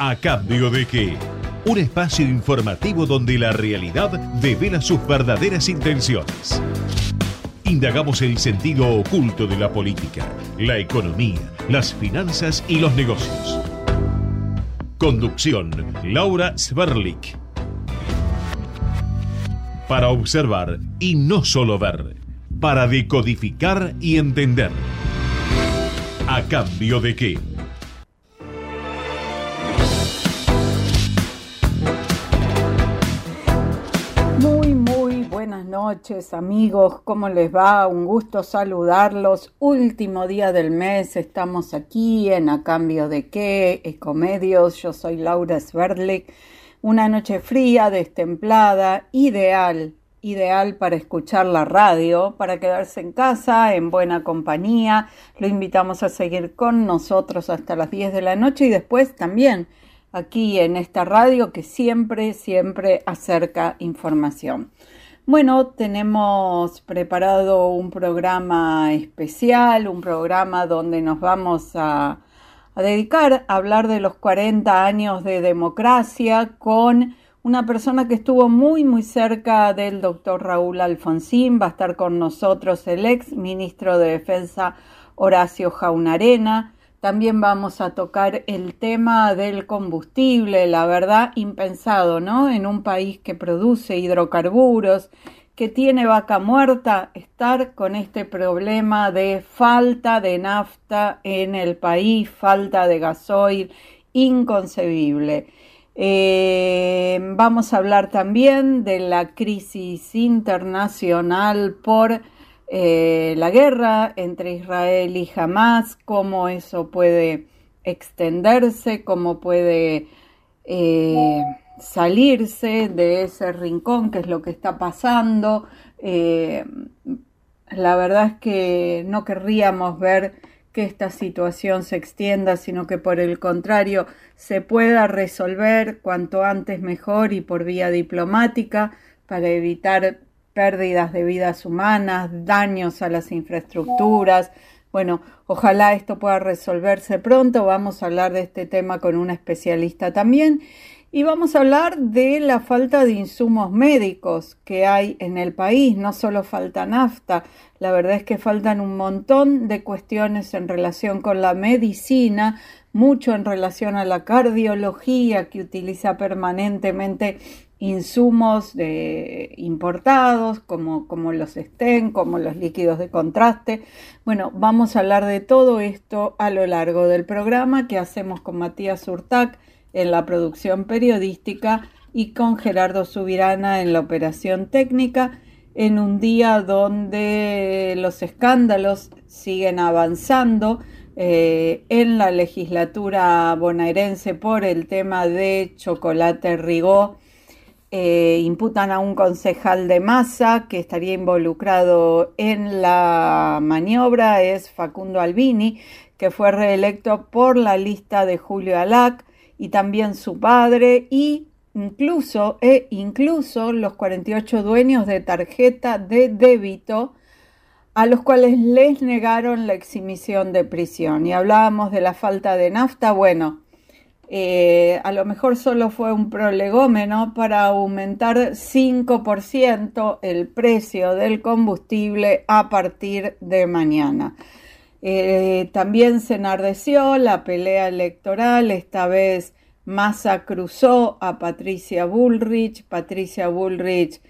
¿A cambio de qué? Un espacio informativo donde la realidad devela sus verdaderas intenciones. Indagamos el sentido oculto de la política, la economía, las finanzas y los negocios. Conducción, Laura Sverlik. Para observar y no solo ver, para decodificar y entender. ¿A cambio de qué? Noches amigos, ¿cómo les va? Un gusto saludarlos. Último día del mes, estamos aquí en A Cambio de qué, Ecomedios, yo soy Laura Sverdlik. Una noche fría, destemplada, ideal, ideal para escuchar la radio, para quedarse en casa, en buena compañía. Lo invitamos a seguir con nosotros hasta las 10 de la noche y después también aquí en esta radio que siempre, siempre acerca información. Bueno, tenemos preparado un programa especial, un programa donde nos vamos a, dedicar a hablar de los 40 años de democracia con una persona que estuvo muy muy cerca del doctor Raúl Alfonsín, va a estar con nosotros el ex ministro de Defensa Horacio Jaunarena. También vamos a tocar el tema del combustible, la verdad impensado, ¿no? En un país que produce hidrocarburos, que tiene vaca muerta, estar con este problema de falta de nafta en el país, falta de gasoil, inconcebible. Eh, vamos a hablar también de la crisis internacional por eh, la guerra entre Israel y Hamas, cómo eso puede extenderse, cómo puede eh, salirse de ese rincón, que es lo que está pasando. Eh, la verdad es que no querríamos ver que esta situación se extienda, sino que por el contrario se pueda resolver cuanto antes mejor y por vía diplomática para evitar pérdidas de vidas humanas, daños a las infraestructuras. Bueno, ojalá esto pueda resolverse pronto. Vamos a hablar de este tema con una especialista también. Y vamos a hablar de la falta de insumos médicos que hay en el país. No solo falta nafta, la verdad es que faltan un montón de cuestiones en relación con la medicina, mucho en relación a la cardiología que utiliza permanentemente insumos importados como, como los estén, como los líquidos de contraste. Bueno, vamos a hablar de todo esto a lo largo del programa que hacemos con Matías Urtac en la producción periodística y con Gerardo Subirana en la operación técnica, en un día donde los escándalos siguen avanzando eh, en la legislatura bonaerense por el tema de Chocolate Rigó. Eh, imputan a un concejal de masa que estaría involucrado en la maniobra, es Facundo Albini, que fue reelecto por la lista de Julio Alac y también su padre y incluso e incluso los 48 dueños de tarjeta de débito a los cuales les negaron la exhibición de prisión. Y hablábamos de la falta de nafta, bueno, eh, a lo mejor solo fue un prolegómeno para aumentar 5% el precio del combustible a partir de mañana. Eh, también se enardeció la pelea electoral, esta vez Massa cruzó a Patricia Bullrich, Patricia Bullrich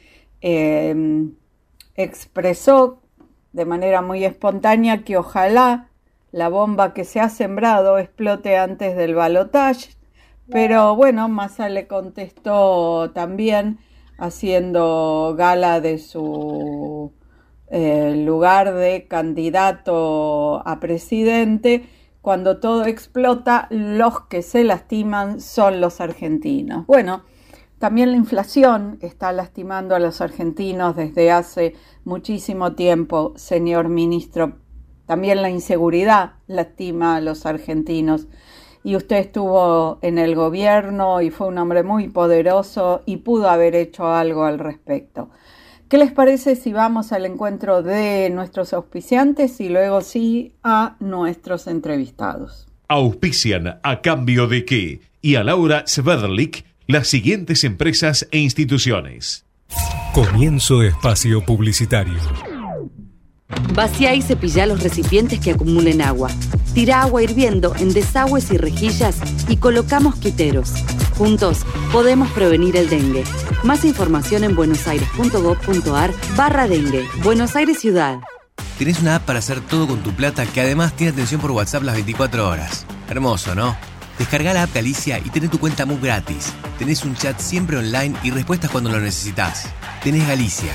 em, expresó de manera muy espontánea que ojalá la bomba que se ha sembrado explote antes del balotaje, pero bueno, Massa le contestó también haciendo gala de su el lugar de candidato a presidente, cuando todo explota, los que se lastiman son los argentinos. Bueno, también la inflación está lastimando a los argentinos desde hace muchísimo tiempo, señor ministro. También la inseguridad lastima a los argentinos. Y usted estuvo en el gobierno y fue un hombre muy poderoso y pudo haber hecho algo al respecto. ¿Qué les parece si vamos al encuentro de nuestros auspiciantes y luego sí a nuestros entrevistados? Auspician a cambio de qué y a Laura Sverlik las siguientes empresas e instituciones. Comienzo espacio publicitario. Vacía y cepilla los recipientes que acumulen agua. Tira agua hirviendo en desagües y rejillas y colocamos quiteros. Juntos podemos prevenir el dengue. Más información en buenosaires.gov.ar barra dengue. Buenos Aires Ciudad. Tienes una app para hacer todo con tu plata que además tiene atención por WhatsApp las 24 horas. Hermoso, ¿no? Descarga la app de Alicia y tenés tu cuenta muy gratis. Tenés un chat siempre online y respuestas cuando lo necesitas. Tenés Galicia.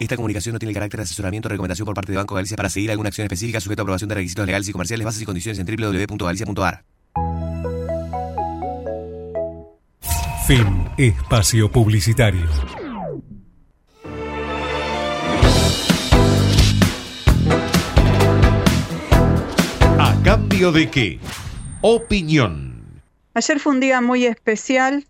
Esta comunicación no tiene el carácter de asesoramiento o recomendación por parte de Banco Galicia para seguir alguna acción específica sujeta a aprobación de requisitos legales y comerciales, bases y condiciones en www.galicia.ar. Fin Espacio Publicitario. ¿A cambio de qué? Opinión. Ayer fue un día muy especial,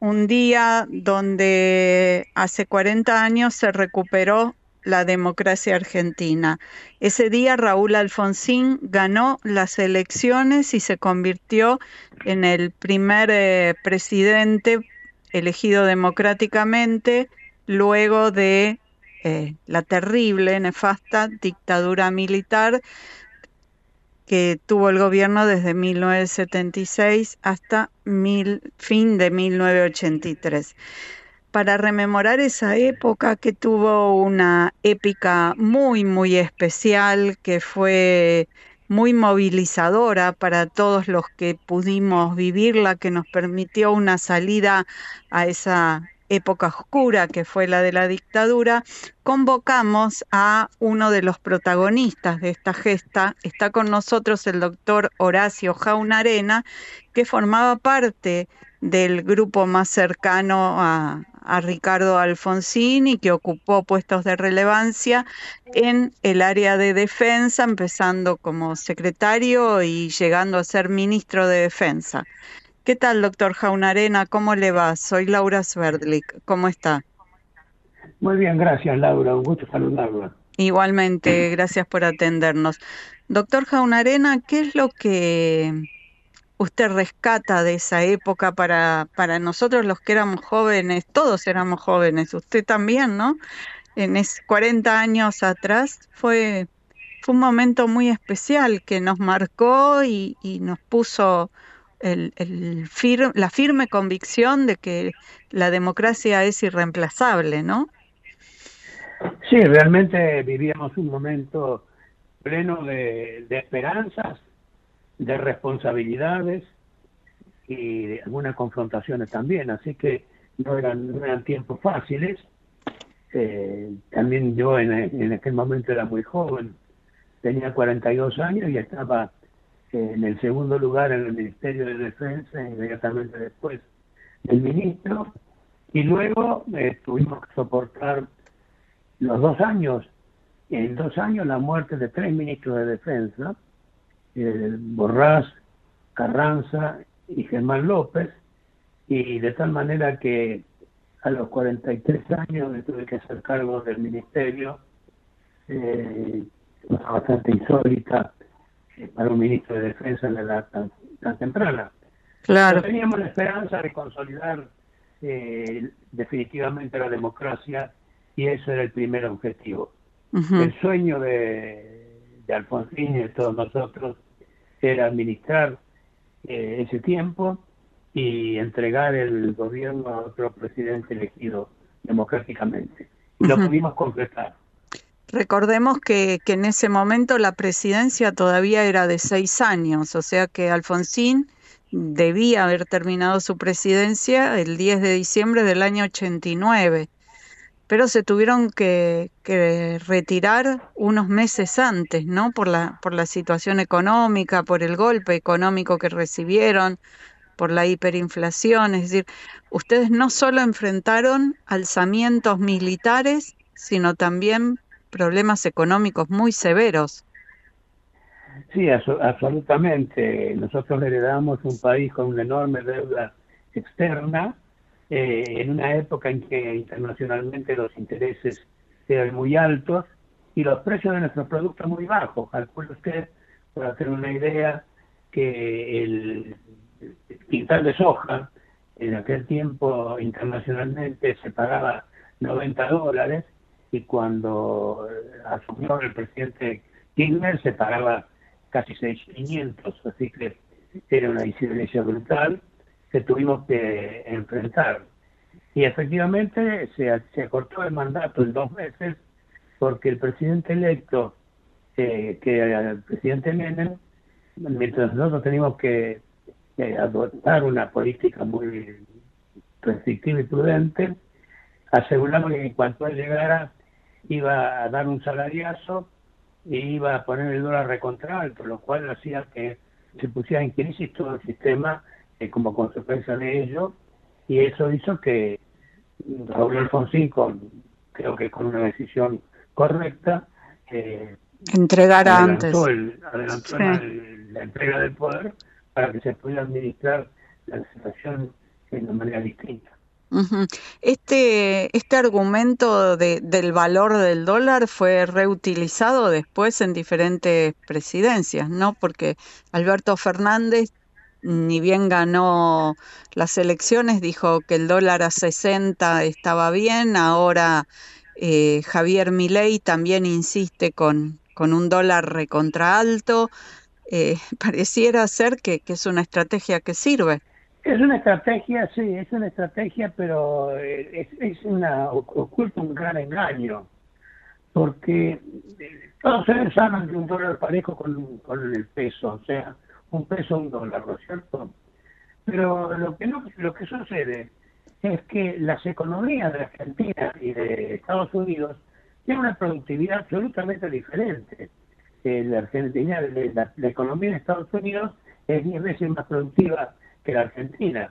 un día donde hace 40 años se recuperó la democracia argentina. Ese día Raúl Alfonsín ganó las elecciones y se convirtió en el primer eh, presidente elegido democráticamente luego de eh, la terrible, nefasta dictadura militar que tuvo el gobierno desde 1976 hasta fin de 1983. Para rememorar esa época que tuvo una épica muy, muy especial, que fue muy movilizadora para todos los que pudimos vivirla, que nos permitió una salida a esa época oscura que fue la de la dictadura, convocamos a uno de los protagonistas de esta gesta. Está con nosotros el doctor Horacio Jaunarena, que formaba parte del grupo más cercano a, a Ricardo Alfonsín y que ocupó puestos de relevancia en el área de defensa, empezando como secretario y llegando a ser ministro de defensa. ¿Qué tal, doctor Jaunarena? ¿Cómo le va? Soy Laura Sverdlik. ¿Cómo está? Muy bien, gracias, Laura. Un gusto saludarla. Igualmente, gracias por atendernos. Doctor Jaunarena, ¿qué es lo que usted rescata de esa época para, para nosotros los que éramos jóvenes? Todos éramos jóvenes, usted también, ¿no? En es 40 años atrás fue, fue un momento muy especial que nos marcó y, y nos puso el, la firme convicción de que la democracia es irreemplazable, ¿no? Sí, realmente vivíamos un momento pleno de, esperanzas, de responsabilidades y de algunas confrontaciones también, así que no eran, tiempos fáciles. Eh, también yo en, en aquel momento era muy joven, tenía 42 años y estaba en el segundo lugar en el Ministerio de Defensa, inmediatamente después del ministro, y luego eh, tuvimos que soportar los dos años, en dos años la muerte de tres ministros de Defensa, eh, Borrás, Carranza y Germán López, y de tal manera que a los 43 años me tuve que hacer cargo del ministerio, eh, bastante insólita, para un ministro de defensa en la edad tan, temprana. Claro. teníamos la esperanza de consolidar eh, definitivamente la democracia y eso era el primer objetivo. El sueño de, de, Alfonsín y de todos nosotros era administrar eh, ese tiempo y entregar el gobierno a otro presidente elegido democráticamente. Y lo pudimos concretar. Recordemos que, que, en ese momento la presidencia todavía era de seis años, o sea que Alfonsín debía haber terminado su presidencia el 10 de diciembre del año 89, pero se tuvieron que, retirar unos meses antes, ¿no? Por la, por la situación económica, por el golpe económico que recibieron, por la hiperinflación, es decir, ustedes no solo enfrentaron alzamientos militares, sino también problemas económicos muy severos. Sí, absolutamente. Nosotros heredamos un país con una enorme deuda externa, eh, en una época en que internacionalmente los intereses eran muy altos y los precios de nuestros productos muy bajos. Calcule usted, para hacer una idea, que el quintal de soja en aquel tiempo internacionalmente se pagaba 90 dólares y cuando asumió el presidente Kirchner se pagaba casi 6.500, así que era una diferencia brutal que tuvimos que enfrentar. Y efectivamente se, se acortó el mandato en dos meses porque el presidente electo, eh, que era el presidente Menem, mientras nosotros teníamos que adoptar una política muy restrictiva y prudente, aseguramos que en cuanto él llegara iba a dar un salariazo y iba a poner el dólar recontra alto, lo cual hacía que se pusiera en crisis todo el sistema eh, como consecuencia de ello, y eso hizo que Raúl Alfonsín, con, creo que con una decisión correcta, eh, entregara antes. adelantó la entrega del poder para que se pueda administrar la situación de una manera distinta. Este, este argumento de, del valor del dólar fue reutilizado después en diferentes presidencias, ¿no? Porque Alberto Fernández, ni bien ganó las elecciones, dijo que el dólar a 60 estaba bien, ahora eh, Javier Milei también insiste con, con un dólar recontra alto eh, pareciera ser que, es una estrategia que sirve. Es una estrategia, sí, es una estrategia, pero eh, es, una oculta un gran engaño, porque eh, todos ustedes hablan de un dólar parejo con, con el peso, o sea, un peso, un dólar, ¿no es cierto? Pero lo que, no, lo que sucede es que las economías de Argentina y de Estados Unidos tienen una productividad absolutamente diferente la Argentina, la, economía de Estados Unidos es 10 veces más productiva que la Argentina.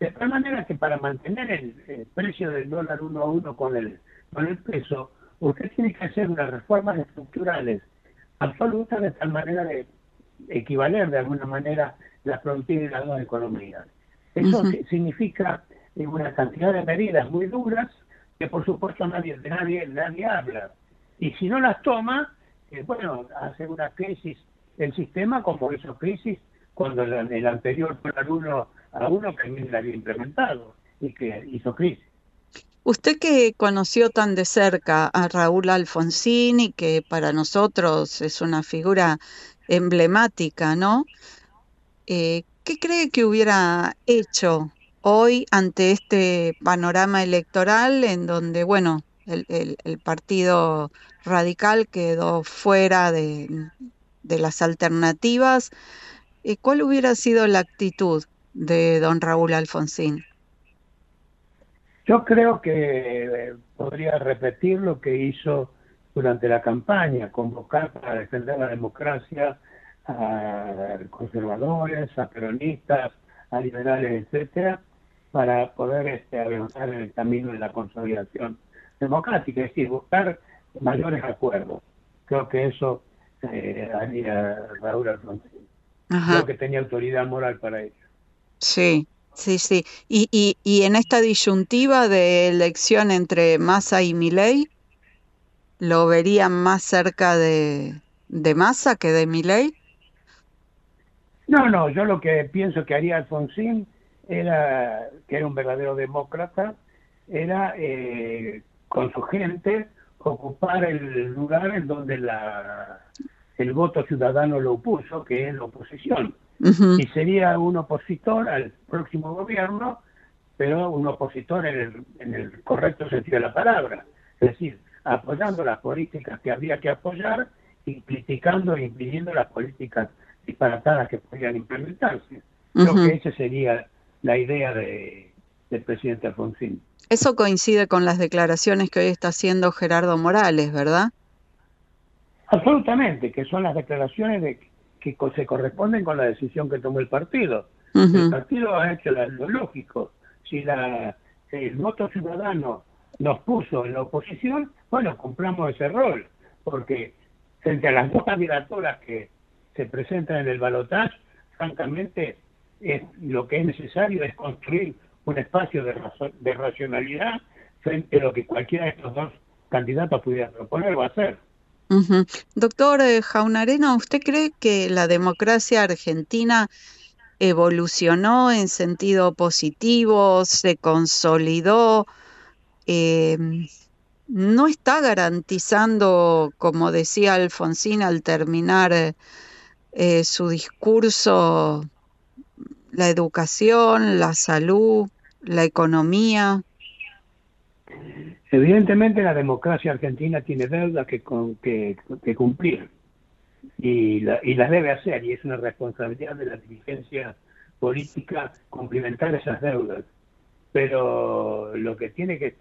De tal manera que para mantener el, precio del dólar uno a uno con el, con el peso, usted tiene que hacer unas reformas estructurales absolutas de tal manera de equivaler de alguna manera la productividad de las dos economías. Eso significa una cantidad de medidas muy duras que por supuesto nadie, nadie, nadie habla. Y si no las toma, bueno, hace una crisis el sistema como hizo crisis cuando el, anterior fue el uno a uno que la había implementado y que hizo crisis. Usted que conoció tan de cerca a Raúl Alfonsín y que para nosotros es una figura emblemática, ¿no? Eh, ¿Qué cree que hubiera hecho hoy ante este panorama electoral en donde, bueno, el, el, partido radical quedó fuera de, las alternativas. Eh, ¿Cuál hubiera sido la actitud de don Raúl Alfonsín? Yo creo que eh, podría repetir lo que hizo durante la campaña, convocar para defender la democracia a conservadores, a peronistas, a liberales, etcétera, para poder este, avanzar en el camino de la consolidación democrática, es decir, buscar mayores acuerdos. Creo que eso eh, haría Raúl Alfonsín. Creo que tenía autoridad moral para ello. Sí, sí, sí. Y, y, y en esta disyuntiva de elección entre Massa y Milei, ¿lo verían más cerca de, de Massa que de Milei? No, no, yo lo que pienso que haría Alfonsín era, que era un verdadero demócrata, era eh, con su gente ocupar el lugar en donde la, el voto ciudadano lo puso, que es la oposición. Y sería un opositor al próximo gobierno, pero un opositor en el, en el correcto sentido de la palabra. Es decir, apoyando las políticas que había que apoyar y criticando e impidiendo las políticas disparatadas que podían implementarse. Creo que esa sería la idea de, del presidente Alfonsín. Eso coincide con las declaraciones que hoy está haciendo Gerardo Morales, ¿verdad? Absolutamente, que son las declaraciones de que se corresponden con la decisión que tomó el partido. El partido ha hecho lo lógico. Si la, el voto ciudadano nos puso en la oposición, bueno, cumplamos ese rol, porque frente a las dos candidaturas que se presentan en el balotaje, francamente, es, lo que es necesario es construir un espacio de, de racionalidad frente a lo que cualquiera de estos dos candidatos pudiera proponer o hacer. Doctor eh, Jaunarena, ¿usted cree que la democracia argentina evolucionó en sentido positivo, se consolidó? Eh, ¿No está garantizando, como decía Alfonsín al terminar eh, su discurso, la educación, la salud, la economía? Evidentemente la democracia argentina tiene deudas que, que, cumplir y, las debe hacer y es una responsabilidad de la dirigencia política cumplimentar esas deudas. Pero lo que tiene que,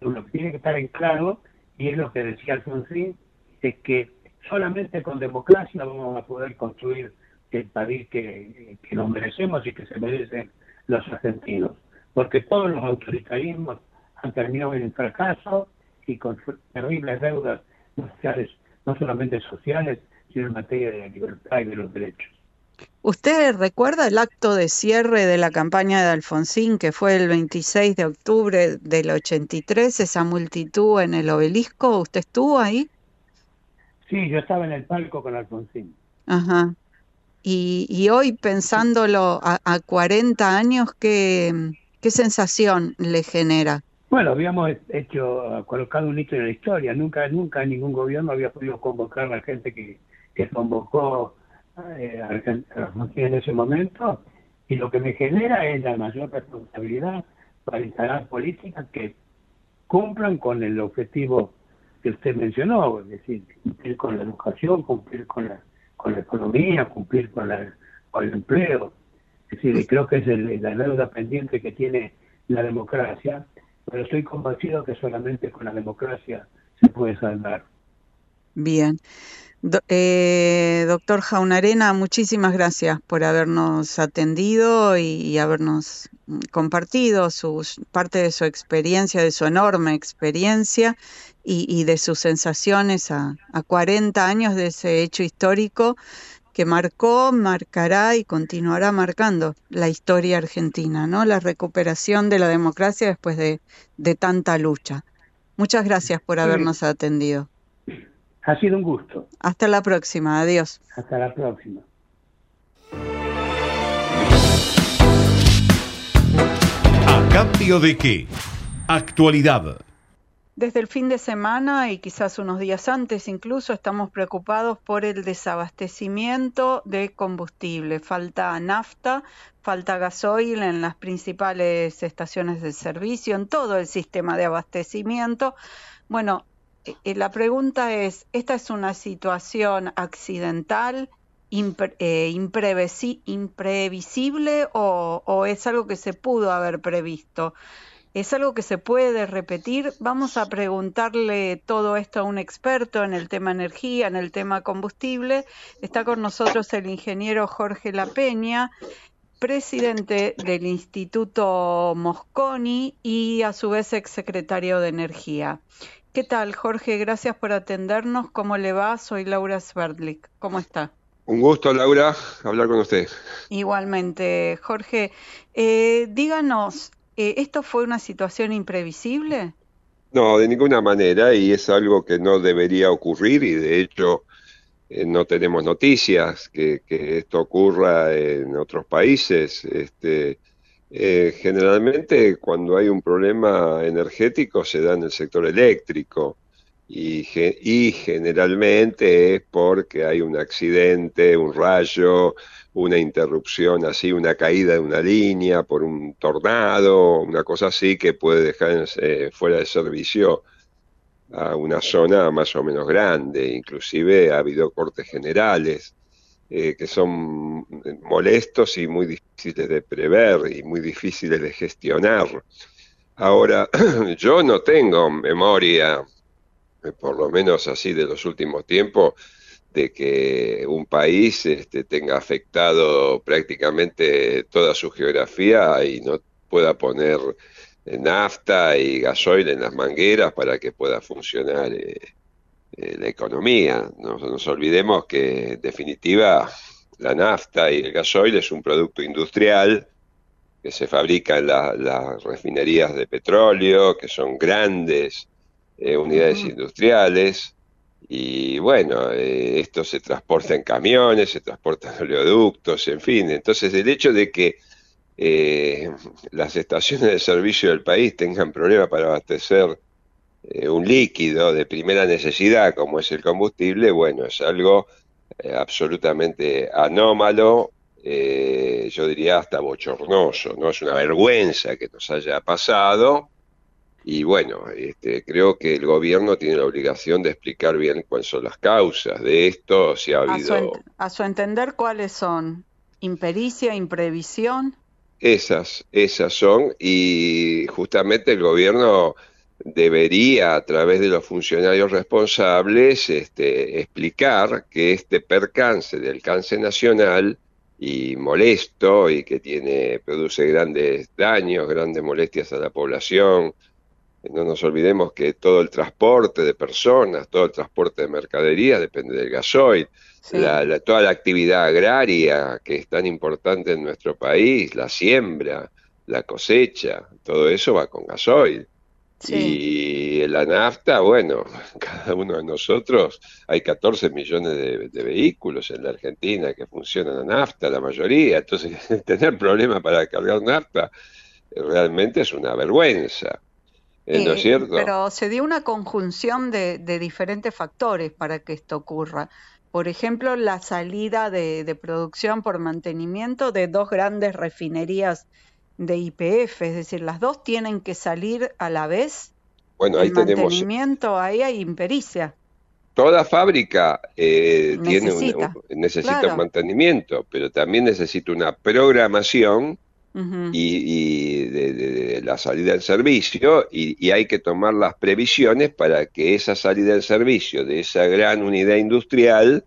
lo que tiene que estar en claro, y es lo que decía Alfonsín, es que solamente con democracia vamos a poder construir el país que, que nos merecemos y que se merecen los argentinos. Porque todos los autoritarismos han terminado en el fracaso y con terribles deudas sociales, no solamente sociales, sino en materia de la libertad y de los derechos. ¿Usted recuerda el acto de cierre de la campaña de Alfonsín, que fue el 26 de octubre del 83, esa multitud en el obelisco? ¿Usted estuvo ahí? Sí, yo estaba en el palco con Alfonsín. Ajá. Y, y hoy, pensándolo a, a 40 años, ¿qué, ¿qué sensación le genera? Bueno, habíamos hecho, colocado un hito en la historia. Nunca, nunca ningún gobierno había podido convocar a la gente que, convocó eh, a Argentina en ese momento. Y lo que me genera es la mayor responsabilidad para instalar políticas que cumplan con el objetivo que usted mencionó, es decir, cumplir con la educación, cumplir con la, con la economía, cumplir con, la, con el empleo. Es decir, creo que es la deuda pendiente que tiene la democracia pero estoy convencido que solamente con la democracia se puede salvar. Bien. Eh, doctor Jaunarena, muchísimas gracias por habernos atendido y, habernos compartido sus, parte de su experiencia, de su enorme experiencia y, de sus sensaciones a, a 40 años de ese hecho histórico que marcó, marcará y continuará marcando la historia argentina, ¿no? La recuperación de la democracia después de, tanta lucha. Muchas gracias por habernos atendido. Ha sido un gusto. Hasta la próxima, adiós. Hasta la próxima. ¿A cambio de qué? Actualidad. Desde el fin de semana y quizás unos días antes incluso estamos preocupados por el desabastecimiento de combustible. Falta nafta, falta gasoil en las principales estaciones de servicio, en todo el sistema de abastecimiento. Bueno, eh, la pregunta es, ¿esta es una situación accidental, eh, imprevisible o, o es algo que se pudo haber previsto? ¿Es algo que se puede repetir? Vamos a preguntarle todo esto a un experto en el tema energía, en el tema combustible. Está con nosotros el ingeniero Jorge La Peña, presidente del Instituto Mosconi y a su vez exsecretario de Energía. ¿Qué tal, Jorge? Gracias por atendernos. ¿Cómo le va? Soy Laura Sverdlik. ¿Cómo está? Un gusto, Laura, hablar con usted. Igualmente, Jorge. Eh, díganos, eh, ¿Esto fue una situación imprevisible? No, de ninguna manera, y es algo que no debería ocurrir, y de hecho eh, no tenemos noticias que, esto ocurra en otros países. Este, eh, generalmente cuando hay un problema energético se da en el sector eléctrico y, y generalmente es porque hay un accidente, un rayo, una interrupción así, una caída de una línea por un tornado, una cosa así que puede dejar eh, fuera de servicio a una zona más o menos grande. Inclusive ha habido cortes generales eh, que son molestos y muy difíciles de prever y muy difíciles de gestionar. Ahora, yo no tengo memoria, por lo menos así de los últimos tiempos, de que un país este, tenga afectado prácticamente toda su geografía y no pueda poner nafta y gasoil en las mangueras para que pueda funcionar eh, eh, la economía. No nos olvidemos que en definitiva la nafta y el gasoil es un producto industrial que se fabrica en las refinerías de petróleo, que son grandes eh, unidades industriales, y bueno, eh, esto se transporta en camiones, se transporta en oleoductos, en fin. Entonces el hecho de que eh, las estaciones de servicio del país tengan problemas para abastecer eh, un líquido de primera necesidad como es el combustible, bueno, es algo absolutamente anómalo, yo diría hasta bochornoso, ¿no? Es una vergüenza que nos haya pasado y bueno, este, creo que el gobierno tiene la obligación de explicar bien cuáles son las causas de esto, si ha habido... A su, entender, ¿cuáles son? ¿Impericia, imprevisión? Esas, esas son, y justamente el gobierno debería, a través de los funcionarios responsables, este, explicar que este percance del alcance nacional y molesto y que tiene, produce grandes daños, grandes molestias a la población, no nos olvidemos que todo el transporte de personas, todo el transporte de mercadería depende del gasoil. toda la actividad agraria que es tan importante en nuestro país, la siembra, la cosecha, todo eso va con gasoil. Y la nafta, bueno, cada uno de nosotros, hay 14 millones de, de, vehículos en la Argentina que funcionan a nafta, la mayoría, entonces tener problemas para cargar nafta realmente es una vergüenza. ¿No es eh, cierto? Pero se dio una conjunción de, diferentes factores para que esto ocurra. Por ejemplo, la salida de, producción por mantenimiento de dos grandes refinerías de IPF, es decir, las dos tienen que salir a la vez. Bueno, ahí tenemos. Mantenimiento, ahí hay impericia. Toda fábrica eh, necesita, tiene necesita mantenimiento, pero también necesita una programación y, de, la salida del servicio y, hay que tomar las previsiones para que esa salida del servicio de esa gran unidad industrial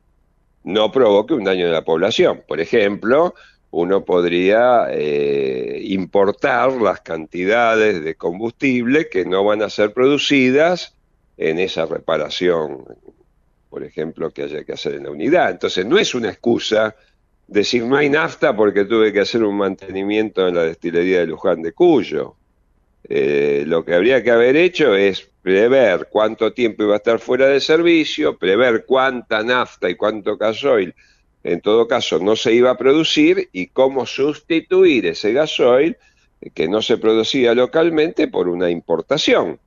no provoque un daño de la población. Por ejemplo, uno podría eh, importar las cantidades de combustible que no van a ser producidas en esa reparación, por ejemplo, que haya que hacer en la unidad. Entonces, no es una excusa decir no hay nafta porque tuve que hacer un mantenimiento en la destilería de Luján de Cuyo. Eh, lo que habría que haber hecho es prever cuánto tiempo iba a estar fuera de servicio, prever cuánta nafta y cuánto gasoil en todo caso no se iba a producir y cómo sustituir ese gasoil que no se producía localmente por una importación.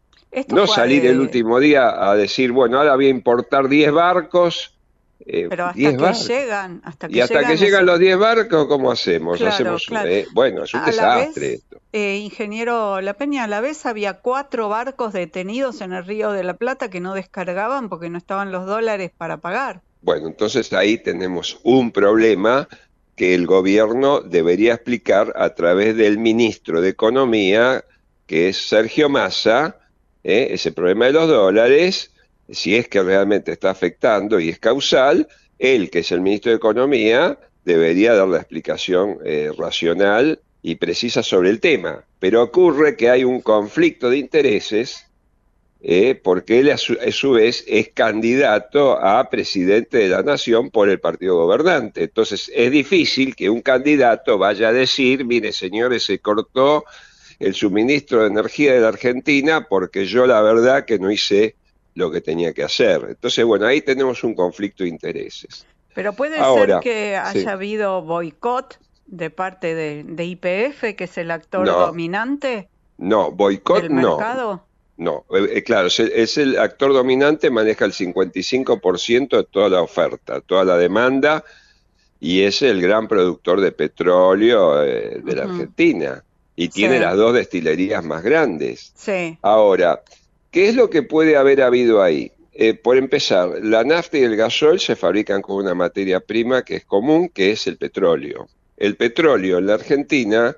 no salir el último día a decir, bueno, ahora voy a importar 10 barcos eh, Pero hasta que llegan, hasta que y hasta que llegan los 10 barcos, ¿cómo hacemos? hacemos eh, bueno, es un desastre esto. Eh, ingeniero La Peña, a la vez había cuatro barcos detenidos en el río de la Plata que no descargaban porque no estaban los dólares para pagar. Bueno, entonces ahí tenemos un problema que el gobierno debería explicar a través del ministro de Economía, que es Sergio Massa, ese problema de los dólares, si es que realmente está afectando y es causal, él, que es el ministro de Economía, debería dar la explicación eh, racional y precisa sobre el tema. Pero ocurre que hay un conflicto de intereses eh, porque él a su, vez es candidato a presidente de la nación por el partido gobernante. Entonces es difícil que un candidato vaya a decir, mire señores, se cortó el suministro de energía de la Argentina porque yo la verdad que no hice lo que tenía que hacer. Entonces, bueno, ahí tenemos un conflicto de intereses. Pero puede ser que haya habido boicot de parte de, IPF, que es el actor dominante. No, boicot del mercado. no. No, eh, eh, claro, es, el actor dominante, maneja el 55% de toda la oferta, toda la demanda, y es el gran productor de petróleo eh, de la Argentina. Y tiene las dos destilerías más grandes. Sí. Ahora, ¿Qué es lo que puede haber habido ahí? Eh, por empezar, la nafta y el gasol se fabrican con una materia prima que es común, que es el petróleo. El petróleo en la Argentina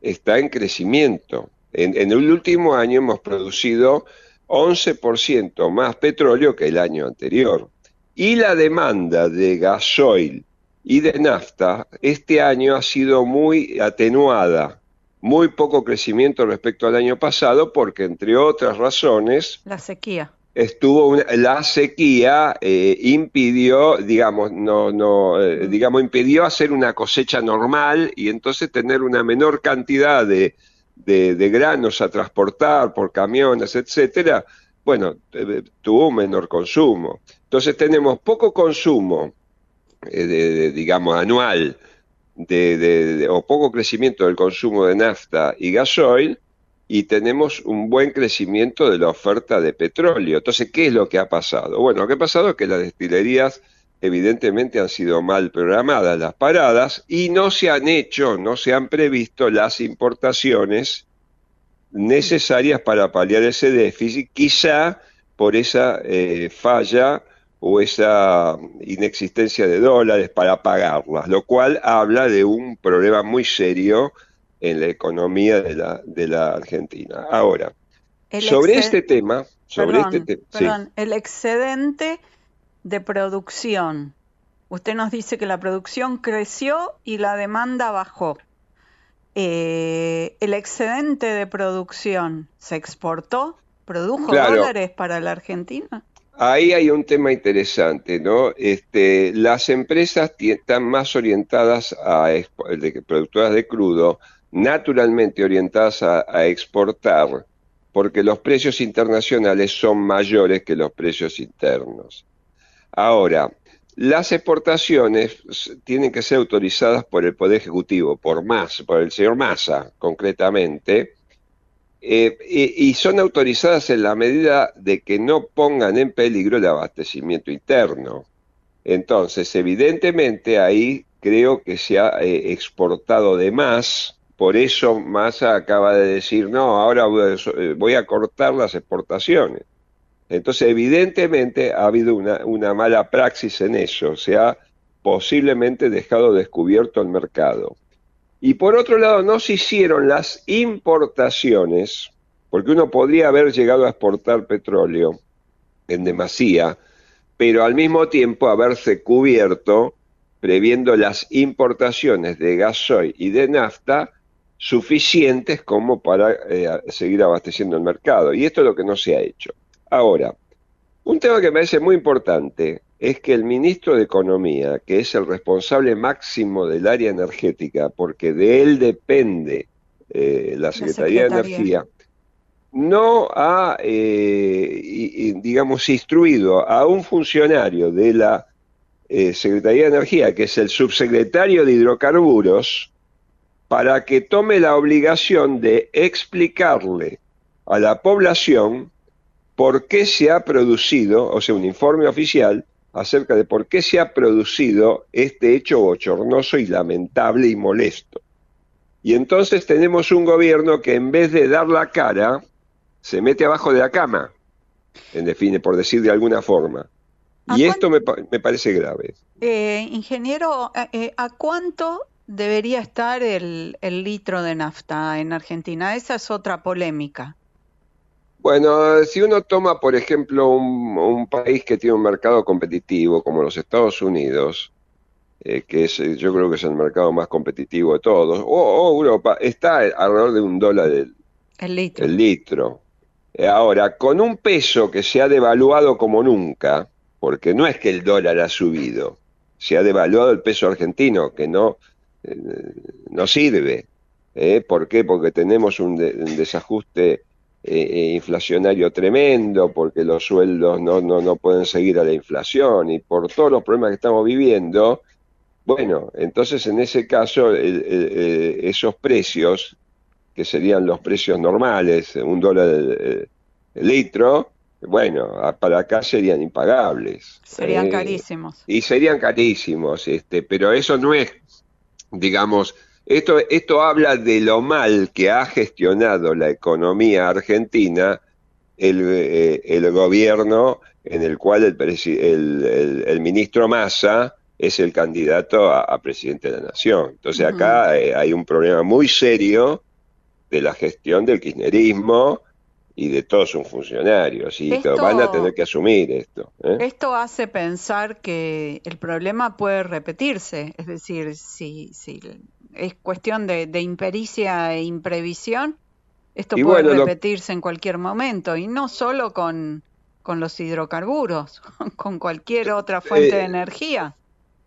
está en crecimiento. En, en el último año hemos producido 11% más petróleo que el año anterior. Y la demanda de gasoil y de nafta este año ha sido muy atenuada muy poco crecimiento respecto al año pasado porque, entre otras razones... La sequía. Estuvo la sequía eh, impidió, digamos, no, no, eh, digamos, impidió hacer una cosecha normal y entonces tener una menor cantidad de, de, granos a transportar por camiones, etcétera. Bueno, tuvo un menor consumo. Entonces tenemos poco consumo, eh, digamos, anual, de, o poco crecimiento del consumo de nafta y gasoil, y tenemos un buen crecimiento de la oferta de petróleo. Entonces, ¿qué es lo que ha pasado? Bueno, lo que ha pasado es que las destilerías evidentemente han sido mal programadas las paradas y no se han hecho, no se han previsto las importaciones necesarias para paliar ese déficit, quizá por esa eh, falla o esa inexistencia de dólares para pagarlas, lo cual habla de un problema muy serio en la economía de la, de la Argentina. Ahora, sobre este tema, sobre este perdón, el excedente de producción. Usted nos dice que la producción creció y la demanda bajó. Eh, ¿El excedente de producción se exportó? ¿Produjo dólares para la Argentina? Ahí hay un tema interesante, ¿no? Este, las empresas están más orientadas a de, productoras de crudo, naturalmente orientadas a, exportar, porque los precios internacionales son mayores que los precios internos. Ahora, las exportaciones tienen que ser autorizadas por el Poder Ejecutivo, por más, por el señor Massa concretamente, eh, y, son autorizadas en la medida de que no pongan en peligro el abastecimiento interno. Entonces, evidentemente ahí creo que se ha eh, exportado de más, por eso Massa acaba de decir, no, ahora voy a, eh, cortar las exportaciones. Entonces, evidentemente ha habido una, una mala praxis en eso, se ha posiblemente dejado descubierto el mercado. Y por otro lado, no se hicieron las importaciones, porque uno podría haber llegado a exportar petróleo en demasía, pero al mismo tiempo haberse cubierto previendo las importaciones de gasoil y de nafta suficientes como para eh, seguir abasteciendo el mercado. Y esto es lo que no se ha hecho. Ahora, un tema que me parece muy importante es que el ministro de Economía, que es el responsable máximo del área energética, porque de él depende eh, la, Secretaría de Energía, no ha, eh, digamos, instruido a un funcionario de la eh, Secretaría de Energía, que es el subsecretario de Hidrocarburos, para que tome la obligación de explicarle a la población por qué se ha producido, o sea, un informe oficial, acerca de por qué se ha producido este hecho bochornoso y lamentable y molesto. Y entonces tenemos un gobierno que en vez de dar la cara, se mete abajo de la cama, en define, por decir de alguna forma. Y esto me, parece grave. Eh, ingeniero, eh, eh, ¿a cuánto debería estar el litro de nafta en Argentina? Esa es otra polémica. Bueno, si uno toma, por ejemplo, un, país que tiene un mercado competitivo como los Estados Unidos, eh, que es, yo creo que es el mercado más competitivo de todos, o, Europa, está alrededor de un dólar el, litro. El litro. Eh, ahora, con un peso que se ha devaluado como nunca, porque no es que el dólar ha subido, se ha devaluado el peso argentino, que no, eh, no sirve. ¿Por qué? Porque tenemos un desajuste eh, eh, inflacionario tremendo, porque los sueldos no, no, no pueden seguir a la inflación y por todos los problemas que estamos viviendo, bueno, entonces en ese caso esos precios, que serían los precios normales, un dólar el, litro, bueno, para acá serían impagables. Serían eh, carísimos. Y serían carísimos, este, pero eso no es, digamos, esto, esto habla de lo mal que ha gestionado la economía argentina el, eh, el gobierno en el cual el, el, ministro Massa es el candidato a, presidente de la nación. Entonces acá eh, hay un problema muy serio de la gestión del kirchnerismo y de todos sus funcionarios y van a tener que asumir esto. ¿eh? Esto hace pensar que el problema puede repetirse, es decir, si, si es cuestión de, impericia e imprevisión, esto puede repetirse en cualquier momento y no solo con, con los hidrocarburos, con cualquier otra fuente de eh, energía.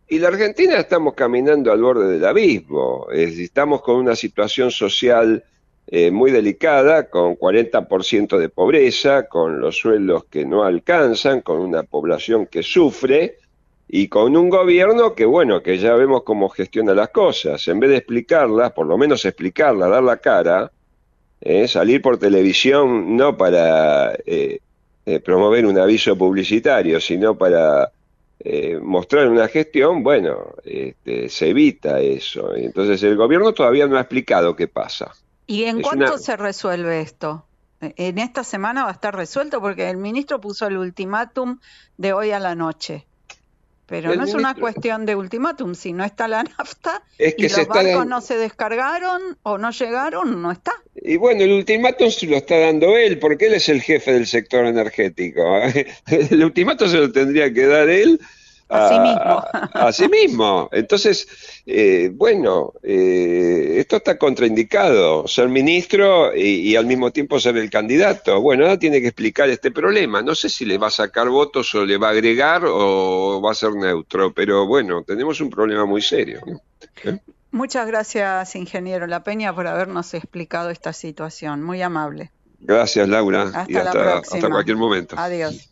Y la Argentina estamos caminando al borde del abismo, estamos con una situación social eh, muy delicada, con 40% de pobreza, con los sueldos que no alcanzan, con una población que sufre y con un gobierno que, bueno, que ya vemos cómo gestiona las cosas. En vez de explicarlas, por lo menos explicarlas, dar la cara, eh, salir por televisión no para eh, promover un aviso publicitario, sino para mostrar una gestión, bueno, este, se evita eso. Entonces el gobierno todavía no ha explicado qué pasa. ¿Y en cuánto se resuelve esto? En esta semana va a estar resuelto porque el ministro puso el ultimátum de hoy a la noche. Pero no es una cuestión de ultimátum, si no está la nafta y los barcos no se descargaron o no llegaron, no está. Y bueno, el ultimátum se lo está dando él, porque él es el jefe del sector energético. El ultimátum se lo tendría que dar él Así mismo. Así mismo. Entonces, eh, bueno, eh, esto está contraindicado, ser ministro y, al mismo tiempo ser el candidato. Bueno, ahora tiene que explicar este problema. No sé si le va a sacar votos o le va a agregar o va a ser neutro, pero bueno, tenemos un problema muy serio. ¿Eh? Muchas gracias, ingeniero La Peña, por habernos explicado esta situación. Muy amable. Gracias, Laura. Hasta y hasta, hasta cualquier momento. Adiós.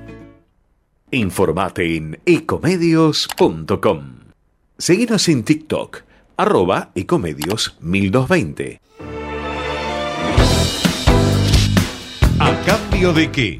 Informate en ecomedios.com. Seguinos en TikTok, arroba ecomedios 1220. ¿A cambio de qué?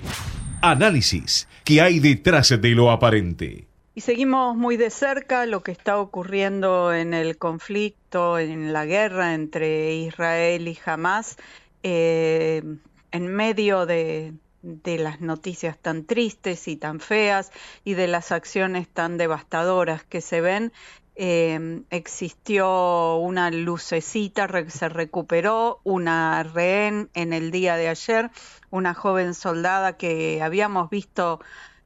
Análisis. ¿Qué hay detrás de lo aparente? Y seguimos muy de cerca lo que está ocurriendo en el conflicto, en la guerra entre Israel y Hamas, eh, en medio de, de las noticias tan tristes y tan feas y de las acciones tan devastadoras que se ven Em, existió una lucecita, se recuperó una rehén en el día de ayer, una joven soldada que habíamos visto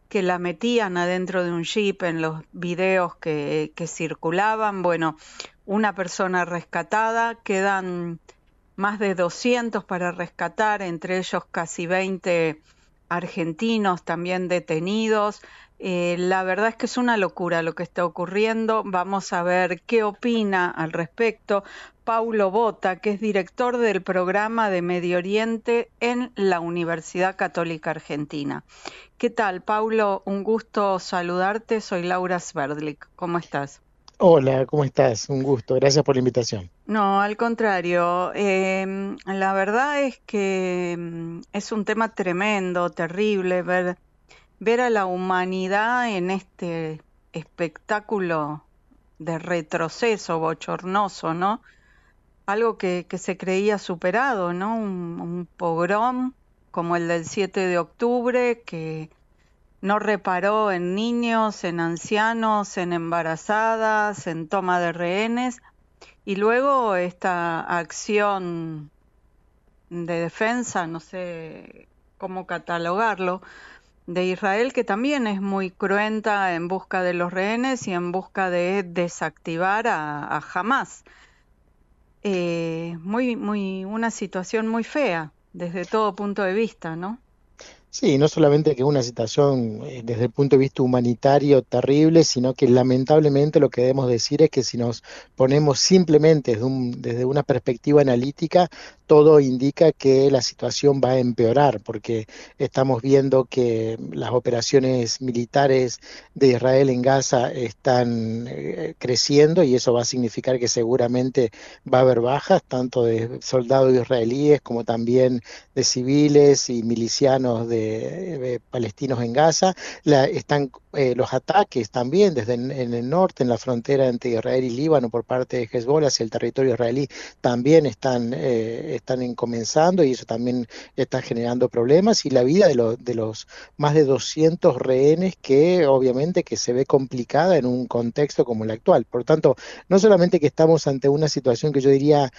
que la metían adentro de un jeep en los videos que, que circulaban. Bueno, una persona rescatada, quedan más de 200 para rescatar, entre ellos casi 20 argentinos también detenidos. Eh, la verdad es que es una locura lo que está ocurriendo. Vamos a ver qué opina al respecto Paulo Bota, que es director del programa de Medio Oriente en la Universidad Católica Argentina. ¿Qué tal, Paulo? Un gusto saludarte. Soy Laura Sverdlik. ¿Cómo estás? Hola, ¿cómo estás? Un gusto. Gracias por la invitación. No, al contrario. Em, la verdad es que em, es un tema tremendo, terrible ver ver a la humanidad en este espectáculo de retroceso bochornoso, ¿no? Algo que, se creía superado, ¿no? Un, un pogrom como el del 7 de octubre que no reparó en niños, en ancianos, en embarazadas, en toma de rehenes, y luego esta acción de defensa, no sé cómo catalogarlo, de Israel, que también es muy cruenta en busca de los rehenes y en busca de desactivar a, Hamas. Eh, muy, muy, una situación muy fea desde todo punto de vista, ¿no? Sí, no solamente que es una situación eh, desde el punto de vista humanitario terrible, sino que lamentablemente lo que debemos decir es que si nos ponemos simplemente desde, una perspectiva analítica, todo indica que la situación va a empeorar, porque estamos viendo que las operaciones militares de Israel en Gaza están eh, creciendo y eso va a significar que seguramente va a haber bajas, tanto de soldados israelíes como también de civiles y milicianos de eh, palestinos en Gaza, están los ataques también desde en, el norte, en la frontera entre Israel y Líbano por parte de Hezbollah hacia el territorio israelí, también están, están comenzando y eso también está generando problemas y la vida de, de los más de 200 rehenes que obviamente que se ve complicada en un contexto como el actual. Por tanto, no solamente que estamos ante una situación que yo diría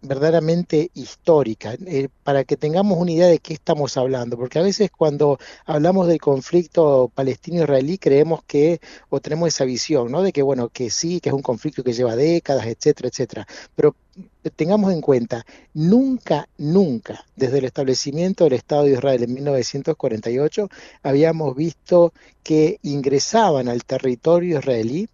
verdaderamente histórica, para que tengamos una idea de qué estamos hablando, porque veces cuando hablamos del conflicto palestino-israelí creemos que, o tenemos esa visión, ¿no? De que, bueno, que sí, que es un conflicto que lleva décadas, etcétera, etcétera, pero tengamos en cuenta, nunca, nunca, desde el establecimiento del Estado de Israel en 1948, habíamos visto que ingresaban al territorio israelí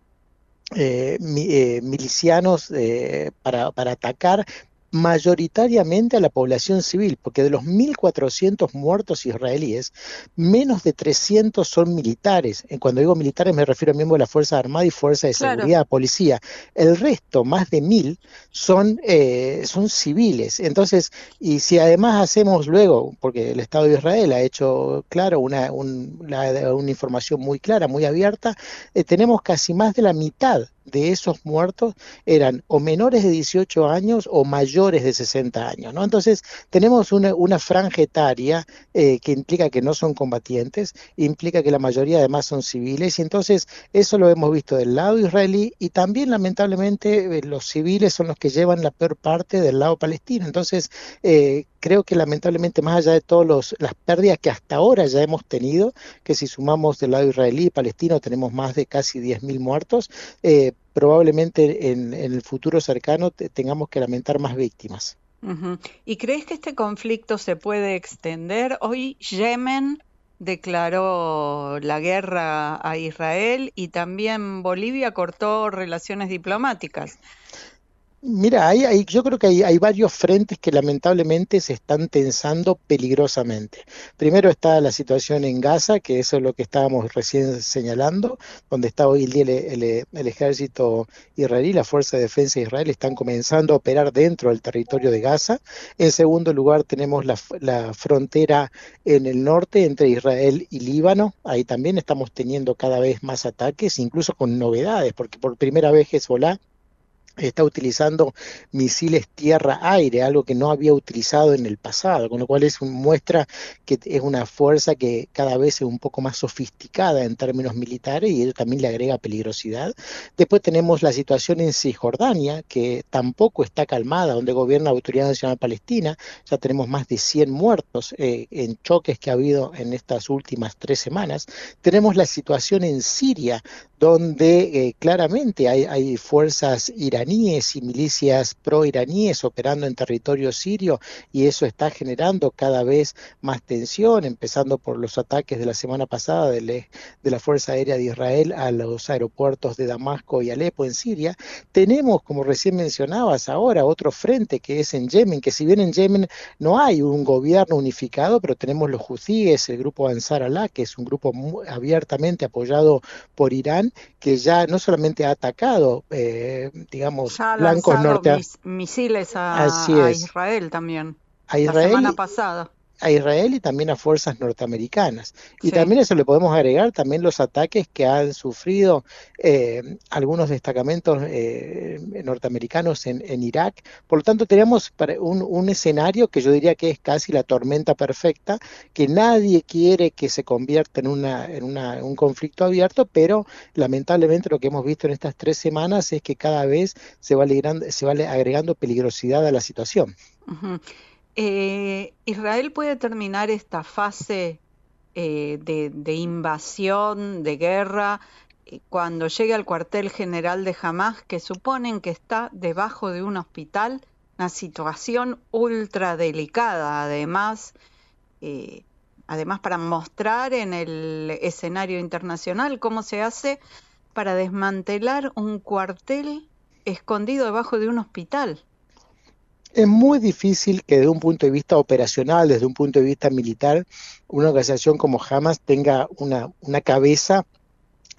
eh, eh, milicianos eh, para, para, atacar mayoritariamente a la población civil, porque de los 1.400 muertos israelíes, menos de 300 son militares. Cuando digo militares me refiero a miembros de la Fuerza Armada y Fuerza de Seguridad, policía. El resto, más de 1.000, son, eh, son civiles. Entonces, y si además hacemos luego, porque el Estado de Israel ha hecho, claro, una, una información muy clara, muy abierta, eh, tenemos casi más de la mitad de esos muertos eran o menores de 18 años o mayores de 60 años. ¿no? Entonces, tenemos una, una franja etaria eh, que implica que no son combatientes, implica que la mayoría además son civiles, y entonces eso lo hemos visto del lado israelí y también lamentablemente eh, los civiles son los que llevan la peor parte del lado palestino. Entonces, eh, creo que lamentablemente más allá de todas las pérdidas que hasta ahora ya hemos tenido, que si sumamos del lado israelí y palestino tenemos más de casi 10.000 muertos, eh, probablemente en, el futuro cercano tengamos que lamentar más víctimas. ¿Y crees que este conflicto se puede extender? Hoy Yemen declaró la guerra a Israel y también Bolivia cortó relaciones diplomáticas. Mira, hay, yo creo que hay, varios frentes que lamentablemente se están tensando peligrosamente. Primero está la situación en Gaza, que eso es lo que estábamos recién señalando, donde está hoy el el, ejército israelí, la Fuerza de Defensa de Israel, están comenzando a operar dentro del territorio de Gaza. En segundo lugar tenemos la, la frontera en el norte entre Israel y Líbano. Ahí también estamos teniendo cada vez más ataques, incluso con novedades, porque por primera vez Hezbollah está utilizando misiles tierra-aire, algo que no había utilizado en el pasado, con lo cual es muestra que es una fuerza que cada vez es un poco más sofisticada en términos militares y eso también le agrega peligrosidad. Después tenemos la situación en Cisjordania, que tampoco está calmada, donde gobierna la Autoridad Nacional Palestina, ya tenemos más de 100 muertos eh, en choques que ha habido en estas últimas tres semanas. Tenemos la situación en Siria, donde eh, claramente hay, hay fuerzas iraníes y milicias pro-iraníes operando en territorio sirio y eso está generando cada vez más tensión, empezando por los ataques de la semana pasada de, la Fuerza Aérea de Israel a los aeropuertos de Damasco y Alepo en Siria. Tenemos, como recién mencionabas ahora, otro frente que es en Yemen, que si bien en Yemen no hay un gobierno unificado, pero tenemos los huthíes, el grupo Ansar Allah, que es un grupo abiertamente apoyado por Irán, que ya no solamente ha atacado, eh, digamos, blancos norte misiles a, a, Israel también. A Israel, la semana pasada a Israel y también a fuerzas norteamericanas. Y también eso le podemos agregar también los ataques que han sufrido eh, algunos destacamentos eh, norteamericanos en, Irak. Por lo tanto, tenemos un, un, escenario que yo diría que es casi la tormenta perfecta, que nadie quiere que se convierta en, una, en una, un conflicto abierto, pero lamentablemente lo que hemos visto en estas tres semanas es que cada vez se va, se va agregando peligrosidad a la situación. Eh, Israel puede terminar esta fase eh, de, invasión, de guerra, eh, cuando llegue al cuartel general de Hamas, que suponen que está debajo de un hospital, una situación ultra delicada, además, además para mostrar en el escenario internacional cómo se hace para desmantelar un cuartel escondido debajo de un hospital. Es muy difícil que desde un punto de vista operacional, desde un punto de vista militar, una organización como Hamas tenga una, una cabeza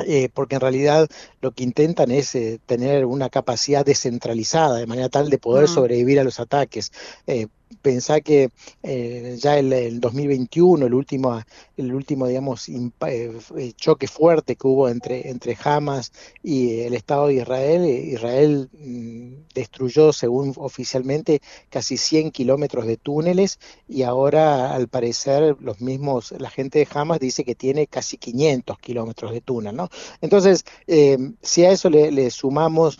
eh, porque en realidad lo que intentan es eh, tener una capacidad descentralizada, de manera tal de poder mm. sobrevivir a los ataques. Eh, pensá que eh, ya el, el, 2021, el último, el último digamos, eh, choque fuerte que hubo entre, entre Hamas y el Estado de Israel, Israel mm, destruyó, según oficialmente, casi 100 kilómetros de túneles y ahora, al parecer, los mismos, la gente de Hamas dice que tiene casi 500 kilómetros de túnel, ¿no? Entonces, si a eso le, le sumamos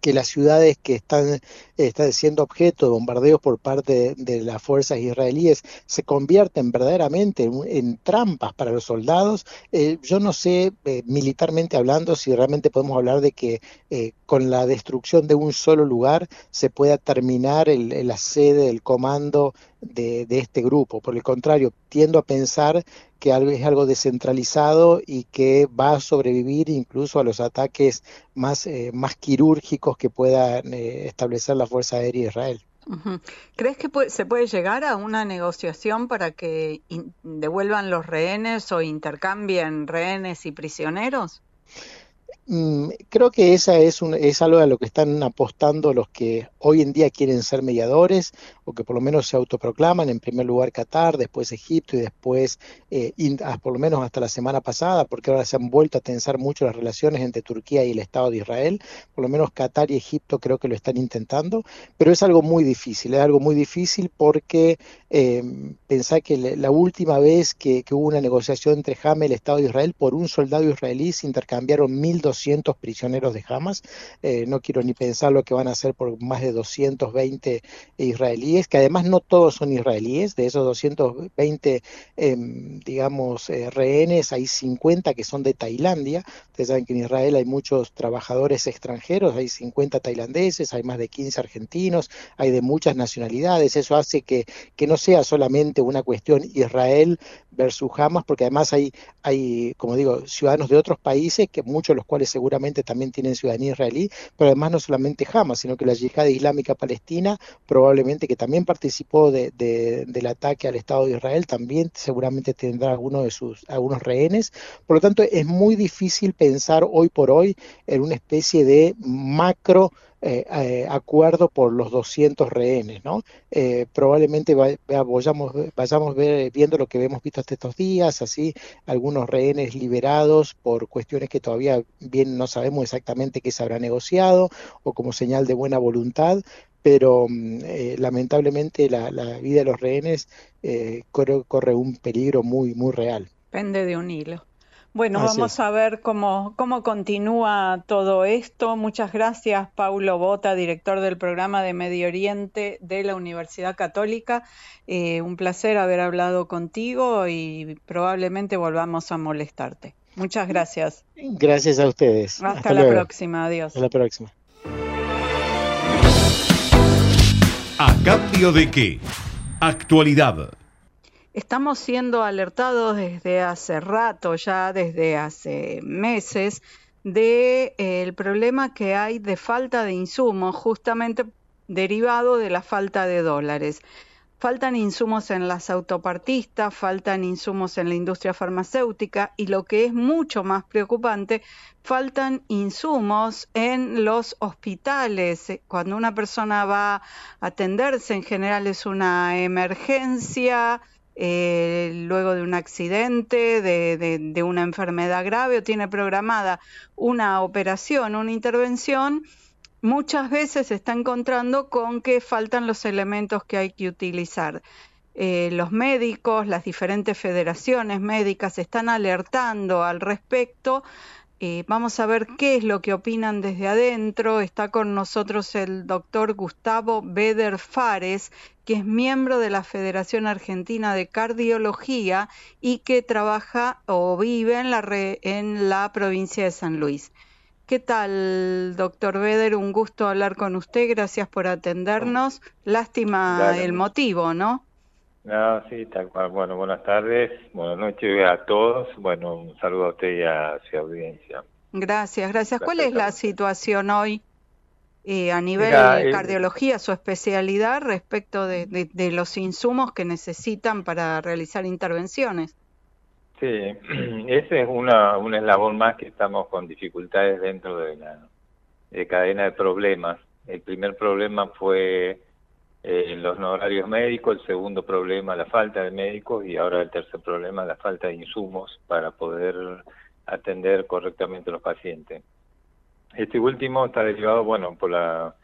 que las ciudades que están, están siendo objeto de bombardeos por parte de, las fuerzas israelíes se convierten verdaderamente en, trampas para los soldados. Eh, yo no sé, eh, militarmente hablando, si realmente podemos hablar de que eh, con la destrucción de un solo lugar se pueda terminar la sede del comando de, de este grupo. Por el contrario, tiendo a pensar que es algo descentralizado y que va a sobrevivir incluso a los ataques más, eh, más quirúrgicos que pueda eh, establecer la Fuerza Aérea Israel. ¿Crees que se puede llegar a una negociación para que devuelvan los rehenes o intercambien rehenes y prisioneros? Mm, creo que esa es, un, es algo a lo que están apostando los que hoy en día quieren ser mediadores o que por lo menos se autoproclaman, en primer lugar Qatar, después Egipto y después, eh, ah, por lo menos hasta la semana pasada, porque ahora se han vuelto a tensar mucho las relaciones entre Turquía y el Estado de Israel, por lo menos Qatar y Egipto creo que lo están intentando, pero es algo muy difícil, es algo muy difícil porque eh, que la última vez que, hubo una negociación entre Hamas y el Estado de Israel por un soldado israelí se intercambiaron 1.200 200 prisioneros de Hamas. Eh, no quiero ni pensar lo que van a hacer por más de 220 israelíes, que además no todos son israelíes. De esos 220, em, digamos, eh, rehenes, hay 50 que son de Tailandia. Ustedes saben que en Israel hay muchos trabajadores extranjeros, hay 50 tailandeses, hay más de 15 argentinos, hay de muchas nacionalidades. Eso hace que, que no sea solamente una cuestión Israel versus Hamas, porque además hay, hay, como digo, ciudadanos de otros países, que muchos de los cuales seguramente también tienen ciudadanía israelí, pero además no solamente Hamas, sino que la Yihad Islámica Palestina, probablemente que también participó de, del ataque al Estado de Israel, también seguramente tendrá algunos de sus algunos rehenes. Por lo tanto, es muy difícil pensar hoy por hoy en una especie de macro eh, eh, acuerdo por los 200 rehenes, ¿no? Eh, probablemente vayamos, vayamos viendo lo que hemos visto hasta estos días, así algunos rehenes liberados por cuestiones que todavía bien no sabemos exactamente qué se habrá negociado o como señal de buena voluntad, pero mm, lamentablemente la, vida de los rehenes corre, corre un peligro muy, muy real. Pende de un hilo. Bueno, vamos a ver cómo, cómo continúa todo esto. Muchas gracias, Paulo Bota, director del programa de Medio Oriente de la Universidad Católica. Eh, un placer haber hablado contigo y probablemente volvamos a molestarte. Muchas gracias. Gracias a ustedes. Hasta, la próxima. Adiós. Hasta la próxima. ¿A cambio de qué? Actualidad Estamos siendo alertados desde hace rato, ya desde hace meses, del de, problema que hay de falta de insumos, justamente derivado de la falta de dólares. Faltan insumos en las autopartistas, faltan insumos en la industria farmacéutica y lo que es mucho más preocupante, faltan insumos en los hospitales. Cuando una persona va a atenderse, en general es una emergencia, eh, luego de un accidente, de, una enfermedad grave o tiene programada una operación, una intervención, muchas veces se está encontrando con que faltan los elementos que hay que utilizar. Eh, los médicos, las diferentes federaciones médicas están alertando al respecto eh, vamos a ver qué es lo que opinan desde adentro. Está con nosotros el doctor Gustavo Beder Fares, que es miembro de la Federación Argentina de Cardiología y que trabaja o vive en la, en la provincia de San Luis. ¿Qué tal, doctor Beder? Un gusto hablar con usted. Gracias por atendernos. Lástima el motivo, ¿no? No, sí, tal cual. Bueno, buenas tardes, buenas noches a todos. Bueno, un saludo a usted y a su audiencia. Gracias, gracias. ¿Cuál es la situación hoy eh, a nivel de cardiología, su especialidad respecto de, de, los insumos que necesitan para realizar intervenciones? Sí, ese es una, un eslabón más que estamos con dificultades dentro de la cadena de problemas. El primer problema fue eh, los horarios médicos, el segundo problema la falta de médicos y ahora el tercer problema la falta de insumos para poder atender correctamente a los pacientes. Este último está derivado, bueno, por la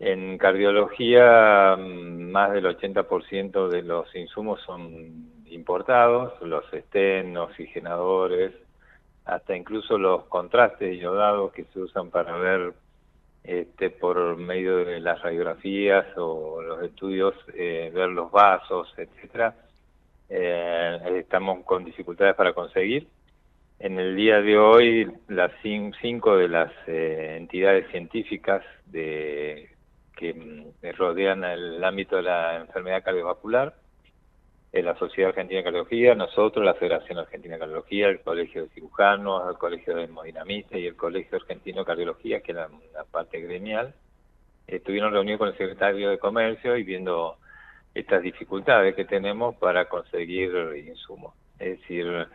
en cardiología mm, más del 80% de los insumos son importados, los estén, oxigenadores, hasta incluso los contrastes iodados que se usan para ver este, por medio de las radiografías o los estudios, eh, ver los vasos, etcétera, eh, estamos con dificultades para conseguir. En el día de hoy, las cinco de las eh, entidades científicas de, que mm, rodean el ámbito de la enfermedad cardiovascular la Sociedad Argentina de Cardiología, nosotros, la Federación Argentina de Cardiología, el Colegio de Cirujanos, el Colegio de Hemodinamistas y el Colegio Argentino de Cardiología, que es la, parte gremial, estuvieron reunidos con el secretario de Comercio y viendo estas dificultades que tenemos para conseguir insumos. Es decir,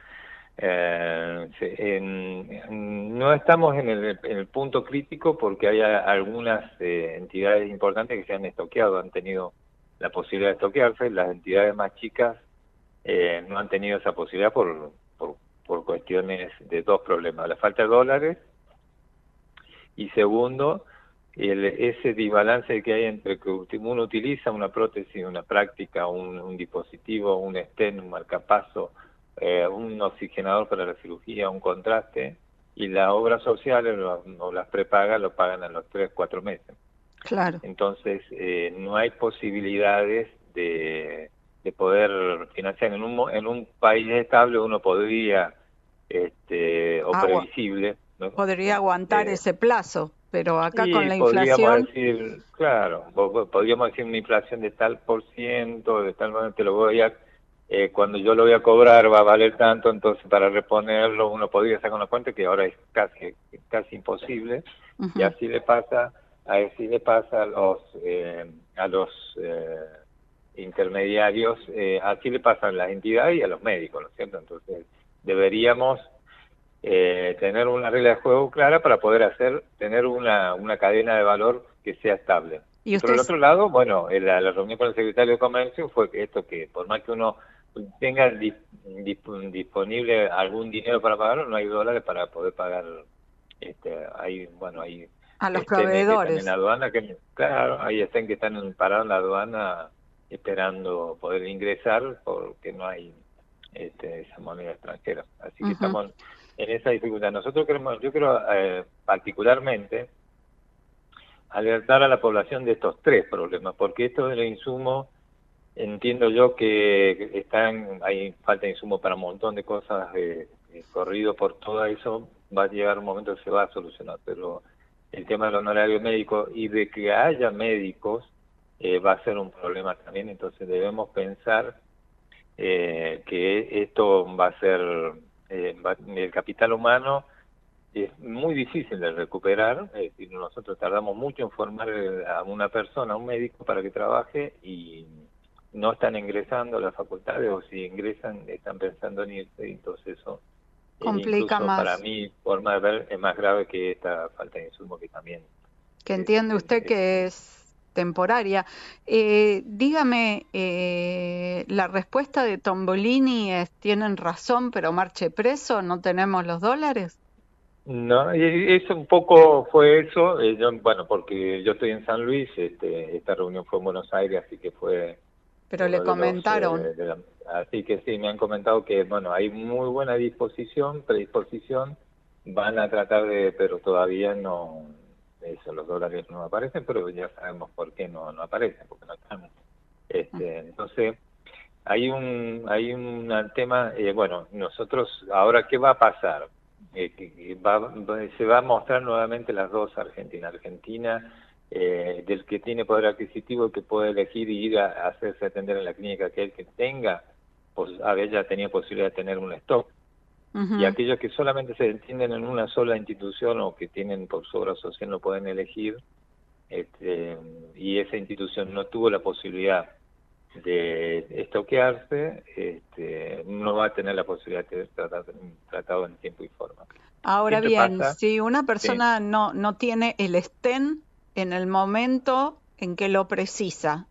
eh, no estamos en el, punto crítico porque hay algunas eh, entidades importantes que se han estoqueado, han tenido la posibilidad de estoquearse. Las entidades más chicas eh, no han tenido esa posibilidad por, por, cuestiones de dos problemas. La falta de dólares y segundo, el, ese desbalance que hay entre que uno utiliza una prótesis, una práctica, un, dispositivo, un stent, un marcapaso, eh, un oxigenador para la cirugía, un contraste, y la obra social o, las prepagas lo pagan a los tres, cuatro meses. Claro. Entonces, eh, no hay posibilidades de, de poder financiar. En un, en un país estable uno podría, este, o previsible... Podría aguantar eh, ese plazo, pero acá con la inflación... Decir, claro, podríamos decir una inflación de tal por ciento, de tal manera que lo voy a... Eh, cuando yo lo voy a cobrar va a valer tanto, entonces para reponerlo uno podría sacar una cuenta que ahora es casi, casi imposible, y así le pasa así le pasa a los eh, a los eh, intermediarios, eh, así le pasa a las entidades y a los médicos, ¿no es cierto? Entonces deberíamos tener una regla de juego clara para poder hacer tener una, una cadena de valor que sea estable. ¿Y Por el otro lado, bueno, la, la, reunión con el secretario de Comercio fue que esto que por más que uno tenga disponible algún dinero para pagarlo, no hay dólares para poder pagar. Este, hay, bueno, hay a los proveedores. En la aduana, que, claro, ahí están que están parados en la aduana esperando poder ingresar porque no hay este, esa moneda extranjera. Así que estamos en esa dificultad. Nosotros queremos, yo quiero eh, particularmente alertar a la población de estos tres problemas, porque esto del insumo, entiendo yo que están, hay falta de insumo para un montón de cosas, eh, eh, corrido por todo eso, va a llegar un momento que se va a solucionar, pero el tema del honorario médico y de que haya médicos eh, va a ser un problema también, entonces debemos pensar eh, que esto va a ser, eh, el capital humano es muy difícil de recuperar, nosotros tardamos mucho en formar a una persona, a un médico para que trabaje y no están ingresando a las facultades o si ingresan están pensando en irse, entonces eso complica más. Para mí, forma de ver, es más grave que esta falta de insumo que también. Que entiende usted que es temporaria. Eh, dígame, eh, la respuesta de Tombolini es, tienen razón, pero marche preso, no tenemos los dólares. No, eso un poco fue eso, eh, bueno, porque yo estoy en San Luis, este, esta reunión fue en Buenos Aires, así que fue... Pero le comentaron. Así que sí, me han comentado que, bueno, hay muy buena disposición, predisposición, van a tratar de, pero todavía no, eso, los dólares no aparecen, pero ya sabemos por qué no, no aparecen, porque no están. Este, entonces, hay un, hay un tema, eh, bueno, nosotros, ahora, ¿qué va a pasar? Eh, va, se va a mostrar nuevamente las dos Argentina, Argentina eh, del que tiene poder adquisitivo que puede elegir y ir a, hacerse atender en la clínica que él que tenga, pues ya tenía posibilidad de tener un stock. Y aquellos que solamente se entienden en una sola institución o que tienen por su obra social no pueden elegir, este, y esa institución no tuvo la posibilidad de estoquearse, este, no va a tener la posibilidad de ser tratado, en tiempo y forma. Ahora bien, si una persona no, no tiene el STEN en el momento en que lo precisa,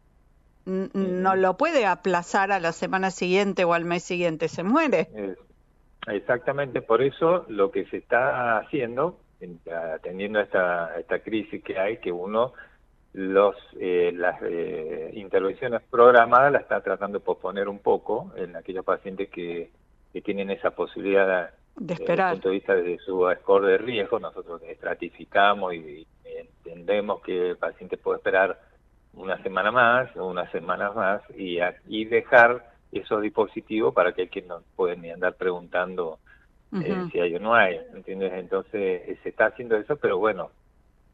no lo puede aplazar a la semana siguiente o al mes siguiente, se muere. Exactamente, por eso lo que se está haciendo, atendiendo a esta, esta crisis que hay, que uno los eh, las eh, intervenciones programadas las está tratando de posponer un poco en aquellos pacientes que, que tienen esa posibilidad de esperar. Desde el punto de vista de su score de riesgo, nosotros estratificamos y, entendemos que el paciente puede esperar una semana más o unas semanas más y, y dejar esos dispositivos para que quien no pueden ni andar preguntando eh, si hay o no hay, ¿entiendes? Entonces se está haciendo eso, pero bueno,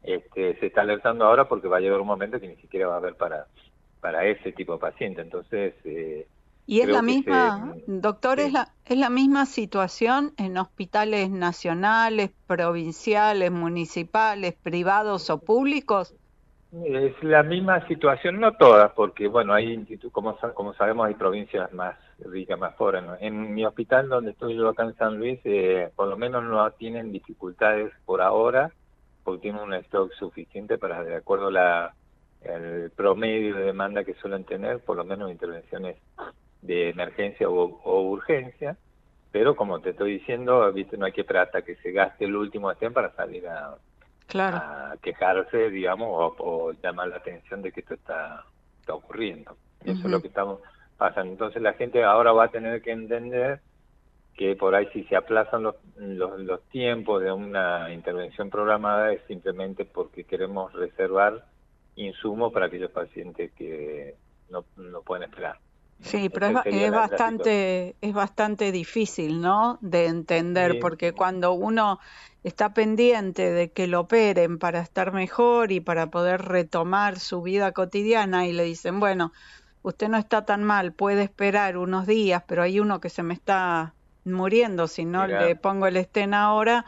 este, se está alertando ahora porque va a llegar un momento que ni siquiera va a haber para, para ese tipo de paciente. Entonces... Eh, y es la misma, doctor, es, la, es la misma situación en hospitales nacionales, provinciales, municipales, privados o públicos. Es la misma situación, no todas, porque bueno, hay como, como sabemos, hay provincias más ricas, más pobres. En mi hospital, donde estoy yo acá en San Luis, eh, por lo menos no tienen dificultades por ahora porque tienen un stock suficiente para, de acuerdo a la, promedio de demanda que suelen tener, por lo menos intervenciones de emergencia o, urgencia, pero como te estoy diciendo, viste no hay que esperar hasta que se gaste el último estén para salir a, quejarse, digamos, o, llamar la atención de que esto está, está ocurriendo. Eso es lo que estamos pasando. Entonces la gente ahora va a tener que entender que por ahí si se aplazan los, los, tiempos de una intervención programada es simplemente porque queremos reservar insumos para aquellos pacientes que no, no pueden esperar. Sí, pero es, bastante es bastante difícil, ¿no? De entender porque cuando uno está pendiente de que lo operen para estar mejor y para poder retomar su vida cotidiana y le dicen, bueno, usted no está tan mal, puede esperar unos días, pero hay uno que se me está muriendo, si no le pongo el estén ahora,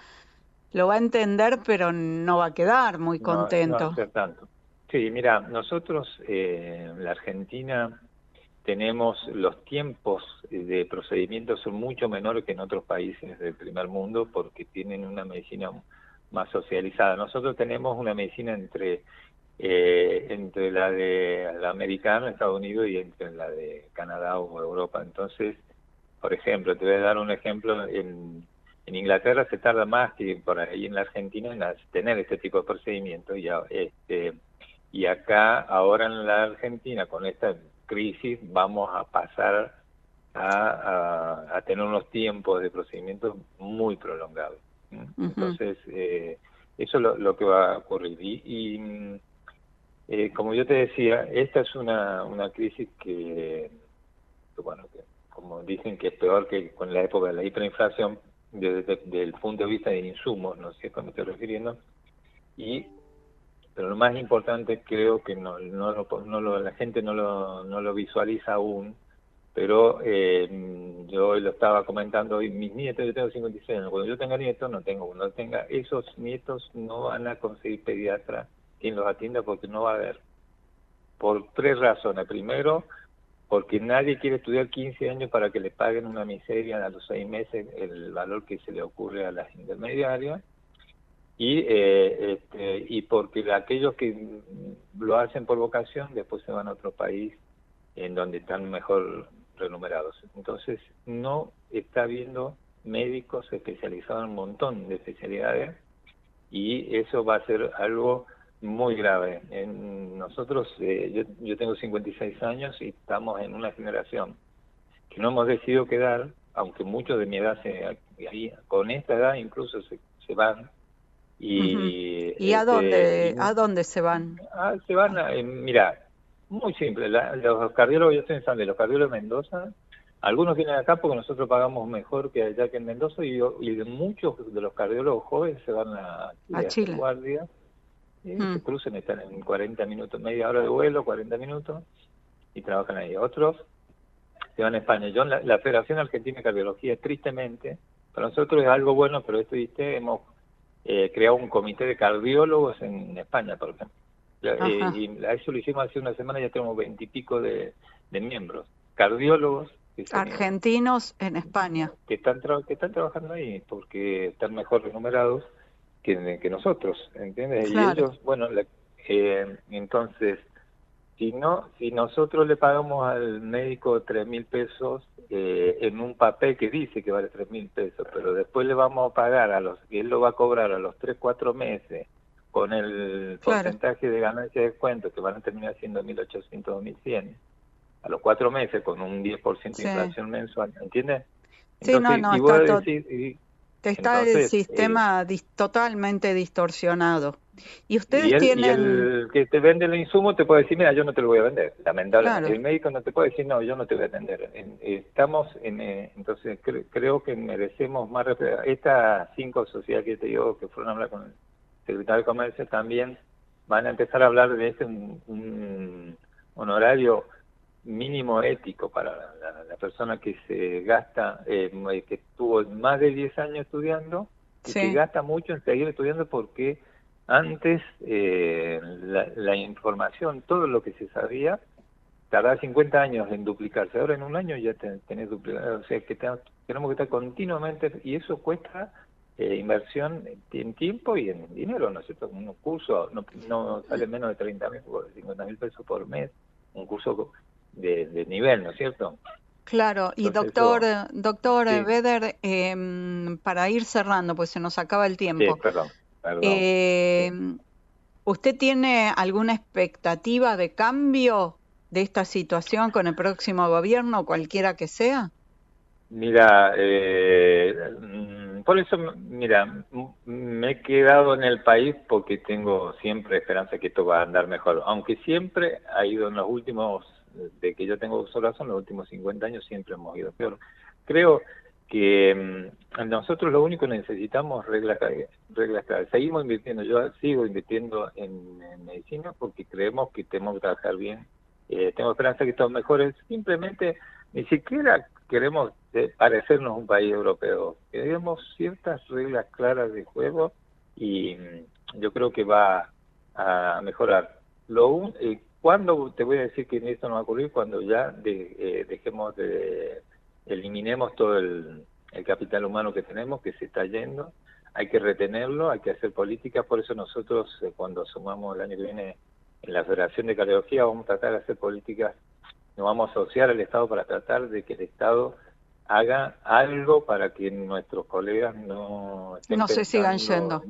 lo va a entender, pero no va a quedar muy contento. No, tanto. Sí, mira, nosotros eh, la Argentina tenemos los tiempos de procedimiento son mucho menores que en otros países del primer mundo porque tienen una medicina más socializada. Nosotros tenemos una medicina entre eh, entre la de la americana, Estados Unidos, y entre la de Canadá o Europa. Entonces, por ejemplo, te voy a dar un ejemplo, en, Inglaterra se tarda más que por ahí en la Argentina en tener este tipo de procedimientos y, este, y acá, ahora en la Argentina, con esta crisis, vamos a pasar a, tener unos tiempos de procedimientos muy prolongados. Entonces, eh, eso es lo, que va a ocurrir. Y, eh, como yo te decía, esta es una, una crisis que, que bueno, que como dicen que es peor que con la época de la hiperinflación, desde, el punto de vista de insumos, no sé a qué me estoy refiriendo, y pero lo más importante creo que no, no, no la gente no lo, no lo visualiza aún, pero eh, yo lo estaba comentando hoy, mis nietos, yo tengo 56 años, cuando yo tenga nietos, no tengo uno, tenga, esos nietos no van a conseguir pediatra quien los atienda porque no va a haber. Por tres razones. Primero, porque nadie quiere estudiar 15 años para que le paguen una miseria a los seis meses el valor que se le ocurre a las intermediarias y eh, este, y porque aquellos que lo hacen por vocación después se van a otro país en donde están mejor remunerados entonces no está habiendo médicos especializados en un montón de especialidades y eso va a ser algo muy grave. En nosotros, eh, yo, yo tengo 56 años y estamos en una generación que no hemos decidido quedar, aunque muchos de mi edad, se, con esta edad incluso se, se van. ¿Y, ¿Y a, este, dónde, a dónde se van? Ah, se van, a, eh, mira, muy simple, los cardiólogos, yo estoy en San los cardiólogos de Mendoza, algunos vienen acá porque nosotros pagamos mejor que allá que en Mendoza y, y muchos de los cardiólogos jóvenes se van a, a Chile. Guardia se mm. crucen, están en 40 minutos, media hora de vuelo, 40 minutos, y trabajan ahí. Otros se van a España. Yo, la, la Federación Argentina de Cardiología, tristemente, para nosotros es algo bueno, pero esto, viste, hemos eh, creado un comité de cardiólogos en España, por ejemplo. Eh, y a eso lo hicimos hace una semana, ya tenemos veintipico de, de miembros. Cardiólogos argentinos en España. Que están, que están trabajando ahí porque están mejor remunerados que, nosotros, ¿entiendes? Y ellos, bueno, eh, entonces, Si no, si nosotros le pagamos al médico tres mil pesos eh, en un papel que dice que vale tres mil pesos, pero después le vamos a pagar a los, que él lo va a cobrar a los tres, cuatro meses con el porcentaje de ganancia de descuento que van a terminar siendo 1.800 o 1.100 a los cuatro meses con un 10% de inflación mensual, ¿entiendes? Sí, no, no, está, está el sistema totalmente distorsionado. Y ustedes tienen... el que te vende el insumo te puede decir, mira, yo no te lo voy a vender. Lamentablemente, el médico no te puede decir, no, yo no te voy a vender. Estamos en... Eh, entonces, creo que merecemos más... Estas cinco sociedades que te digo que fueron a hablar con el secretario de Comercio también van a empezar a hablar de este un, horario mínimo ético para la, persona que se gasta, eh, que estuvo más de 10 años estudiando, y que gasta mucho en seguir estudiando porque antes eh, la, información, todo lo que se sabía, tardaba 50 años en duplicarse. Ahora en un año ya tenés duplicado. O sea que tenemos que estar continuamente, y eso cuesta eh, inversión en tiempo y en dinero, ¿no es cierto? Un curso no, no sale menos de 30 mil, 50 mil pesos por mes, un curso de, nivel, ¿no es cierto? Claro, y doctor, doctor Beder, em, para ir cerrando, pues se nos acaba el tiempo. Sí, perdón. Eh, ¿Usted tiene alguna expectativa de cambio de esta situación con el próximo gobierno, cualquiera que sea? Mira, eh, mm, por eso, mira, me he quedado en el país porque tengo siempre esperanza que esto va a andar mejor, aunque siempre ha ido en los últimos, de que yo tengo uso razón, los últimos 50 años siempre hemos ido peor. Creo que mm, nosotros lo único que necesitamos reglas reglas claras. Seguimos invirtiendo, yo sigo invirtiendo en, medicina porque creemos que tenemos que trabajar bien. Eh, tengo esperanza que estamos mejores. Simplemente ni siquiera queremos eh, parecernos un país europeo. Queremos ciertas reglas claras de juego y mm, yo creo que va a mejorar. Lo eh, ¿Cuándo te voy a decir que esto no va a ocurrir? Cuando ya de, dejemos de eliminemos todo el, capital humano que tenemos, que se está yendo, hay que retenerlo, hay que hacer políticas, por eso nosotros eh, cuando sumamos el año que viene en la Federación de Cardiología vamos a tratar de hacer políticas, nos vamos a asociar al Estado para tratar de que el Estado haga algo para que nuestros colegas no no se sigan yendo.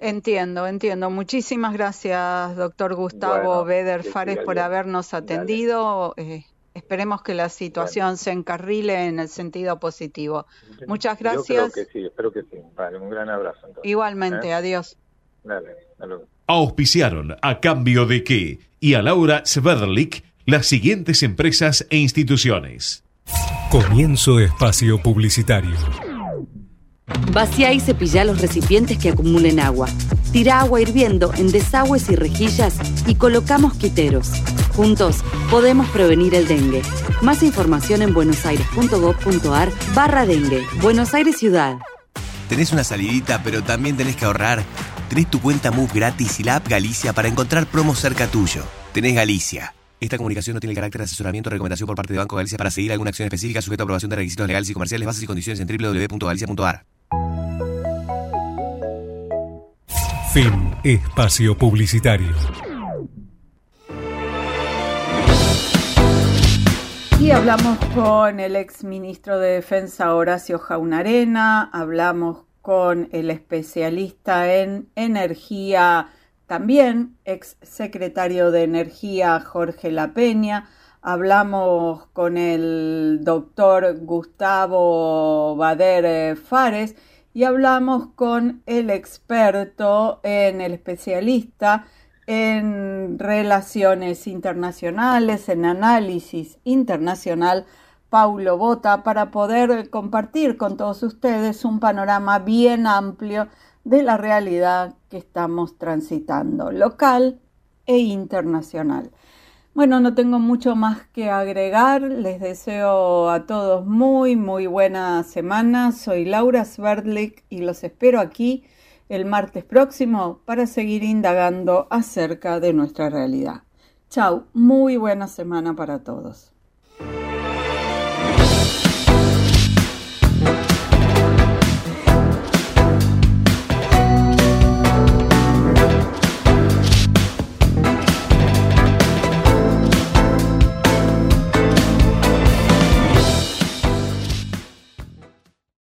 entiendo, entiendo. Muchísimas gracias, doctor Gustavo Beder Fares, por habernos atendido. Eh, Esperemos que la situación se encarrile en el sentido positivo. Muchas gracias. Yo creo que sí, espero que sí. Vale, un gran abrazo. Igualmente, ¿Eh? adiós. Dale, Auspiciaron a cambio de qué y a Laura Sverlik las siguientes empresas e instituciones. Comienzo espacio publicitario. Vacía y cepilla los recipientes que acumulen agua. Tira agua hirviendo en desagües y rejillas y colocamos quiteros. Juntos podemos prevenir el dengue. Más información en buenosaires.gov.ar barra dengue. Buenos Aires Ciudad. ¿Tenés una salidita pero también tenés que ahorrar? Tenés tu cuenta MUF gratis y la app Galicia para encontrar promos cerca tuyo. Tenés Galicia. Esta comunicación no tiene el carácter de asesoramiento o recomendación por parte de Banco Galicia para seguir alguna acción específica sujeta a aprobación de requisitos legales y comerciales, bases y condiciones en www.galicia.ar. Espacio Publicitario. Y hablamos con el ex ministro de Defensa Horacio Jaunarena, hablamos con el especialista en energía, también ex secretario de Energía Jorge La Peña, hablamos con el doctor Gustavo Bader Fares y hablamos con el experto en el especialista en relaciones internacionales, en análisis internacional, Paulo Bota, para poder compartir con todos ustedes un panorama bien amplio de la realidad que estamos transitando, local e internacional. Bueno, no tengo mucho más que agregar. Les deseo a todos muy, muy buena semana. Soy Laura Sverdlik y los espero aquí el martes próximo para seguir indagando acerca de nuestra realidad. Chao, muy buena semana para todos.